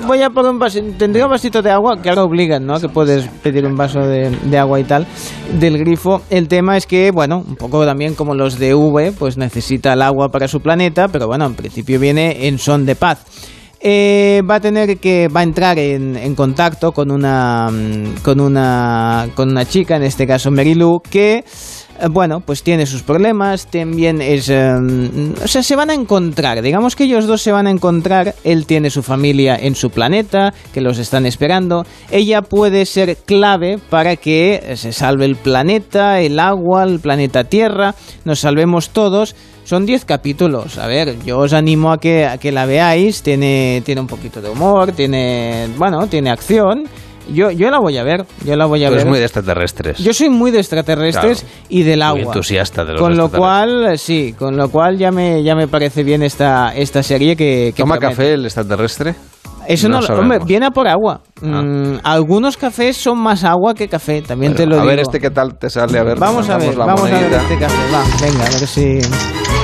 [SPEAKER 4] voy a por un vasito, tendría un vasito de agua, que ahora obligan, ¿no? Que puedes pedir un vaso de, de, agua y tal, del grifo. El tema es que, bueno, un poco también como los de V, pues necesita el agua para su planeta, pero bueno, en principio viene en son de paz. Eh, va a tener que va a entrar en, en, contacto con una con una con una chica en este caso Mary que eh, bueno, pues tiene sus problemas, también es... eh, o sea, se van a encontrar, digamos que ellos dos se van a encontrar, él tiene su familia en su planeta, que los están esperando, ella puede ser clave para que se salve el planeta, el agua, el planeta Tierra, nos salvemos todos. Son 10 capítulos, a ver, yo os animo a que, a que la veáis, tiene, tiene un poquito de humor, tiene, bueno, tiene acción. Yo, yo la voy a ver, yo la voy a
[SPEAKER 2] Tú eres
[SPEAKER 4] ver.
[SPEAKER 2] muy de extraterrestres.
[SPEAKER 4] Yo soy muy de extraterrestres
[SPEAKER 2] Claro.
[SPEAKER 4] y del
[SPEAKER 2] Muy
[SPEAKER 4] agua.
[SPEAKER 2] entusiasta de los
[SPEAKER 4] Con lo cual, sí, con lo cual ya me, ya me parece bien esta, esta serie que, que
[SPEAKER 2] ¿Toma
[SPEAKER 4] promete.
[SPEAKER 2] café el extraterrestre?
[SPEAKER 4] Eso no,
[SPEAKER 2] sabemos.
[SPEAKER 4] hombre, viene a por agua.
[SPEAKER 2] Ah.
[SPEAKER 4] Mm, algunos cafés son más agua que café, también te lo
[SPEAKER 2] a
[SPEAKER 4] digo.
[SPEAKER 2] ver este qué tal te sale, a ver.
[SPEAKER 4] Vamos a ver, vamos a ver este café, va, venga, a ver si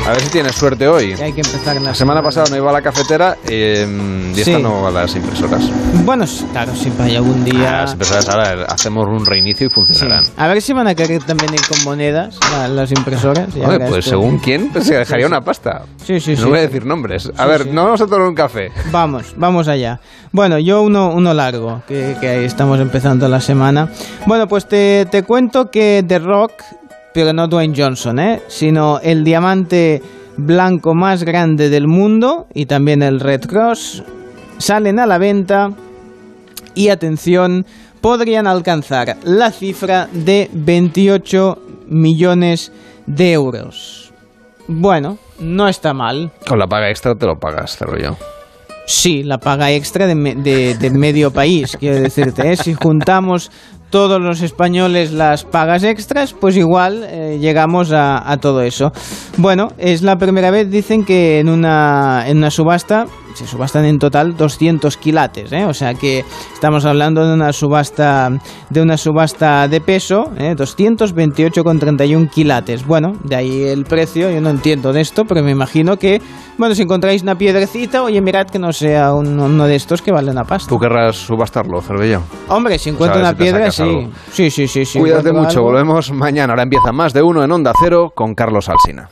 [SPEAKER 2] A ver si tienes suerte hoy.
[SPEAKER 4] hay que empezar en
[SPEAKER 2] La semana pasada no iba a la cafetera eh, y esta
[SPEAKER 4] Sí.
[SPEAKER 2] no va a las impresoras.
[SPEAKER 4] Bueno, claro, siempre hay algún día.
[SPEAKER 2] Ah, Las impresoras ahora hacemos un reinicio y funcionarán.
[SPEAKER 4] A ver si van a querer también ir con monedas la- las impresoras. verás
[SPEAKER 2] pues según quién, pues se dejaría
[SPEAKER 4] Sí,
[SPEAKER 2] una pasta.
[SPEAKER 4] Sí, sí,
[SPEAKER 2] no
[SPEAKER 4] sí,
[SPEAKER 2] voy a decir nombres. A ver, no vamos a tomar un café.
[SPEAKER 4] Vamos, vamos allá. Bueno, yo uno, uno largo, que, que ahí estamos empezando la semana. Bueno, pues te, te cuento que The Rock, pero no Dwayne Johnson, ¿eh? sino el diamante blanco más grande del mundo y también el Red Cross, salen a la venta y atención, podrían alcanzar la cifra de 28 millones de euros. Bueno, no está mal.
[SPEAKER 2] Con la paga extra te lo pagas, te yo.
[SPEAKER 4] Sí, la paga extra de, me- de- de medio país, quiero decirte. ¿eh? Si juntamos todos los españoles las pagas extras, pues igual eh, llegamos a, a todo eso. Bueno, es la primera vez, dicen que en una, en una subasta se subastan en total 200 quilates, ¿eh? o sea que estamos hablando de una subasta de una subasta de peso, ¿eh? 228,31 quilates. Bueno, de ahí el precio, yo no entiendo de esto, pero me imagino que, bueno, si encontráis una piedrecita, oye, mirad que no sea un- uno de estos que vale una pasta.
[SPEAKER 2] ¿Tú querrás subastarlo, Cervello?
[SPEAKER 4] Hombre, si encuentro una
[SPEAKER 2] si
[SPEAKER 4] piedra, sí. Sí, sí, sí, sí.
[SPEAKER 2] Cuídate mucho,
[SPEAKER 4] algo.
[SPEAKER 2] volvemos mañana. Ahora empieza más de uno en Onda Cero con Carlos Alsina.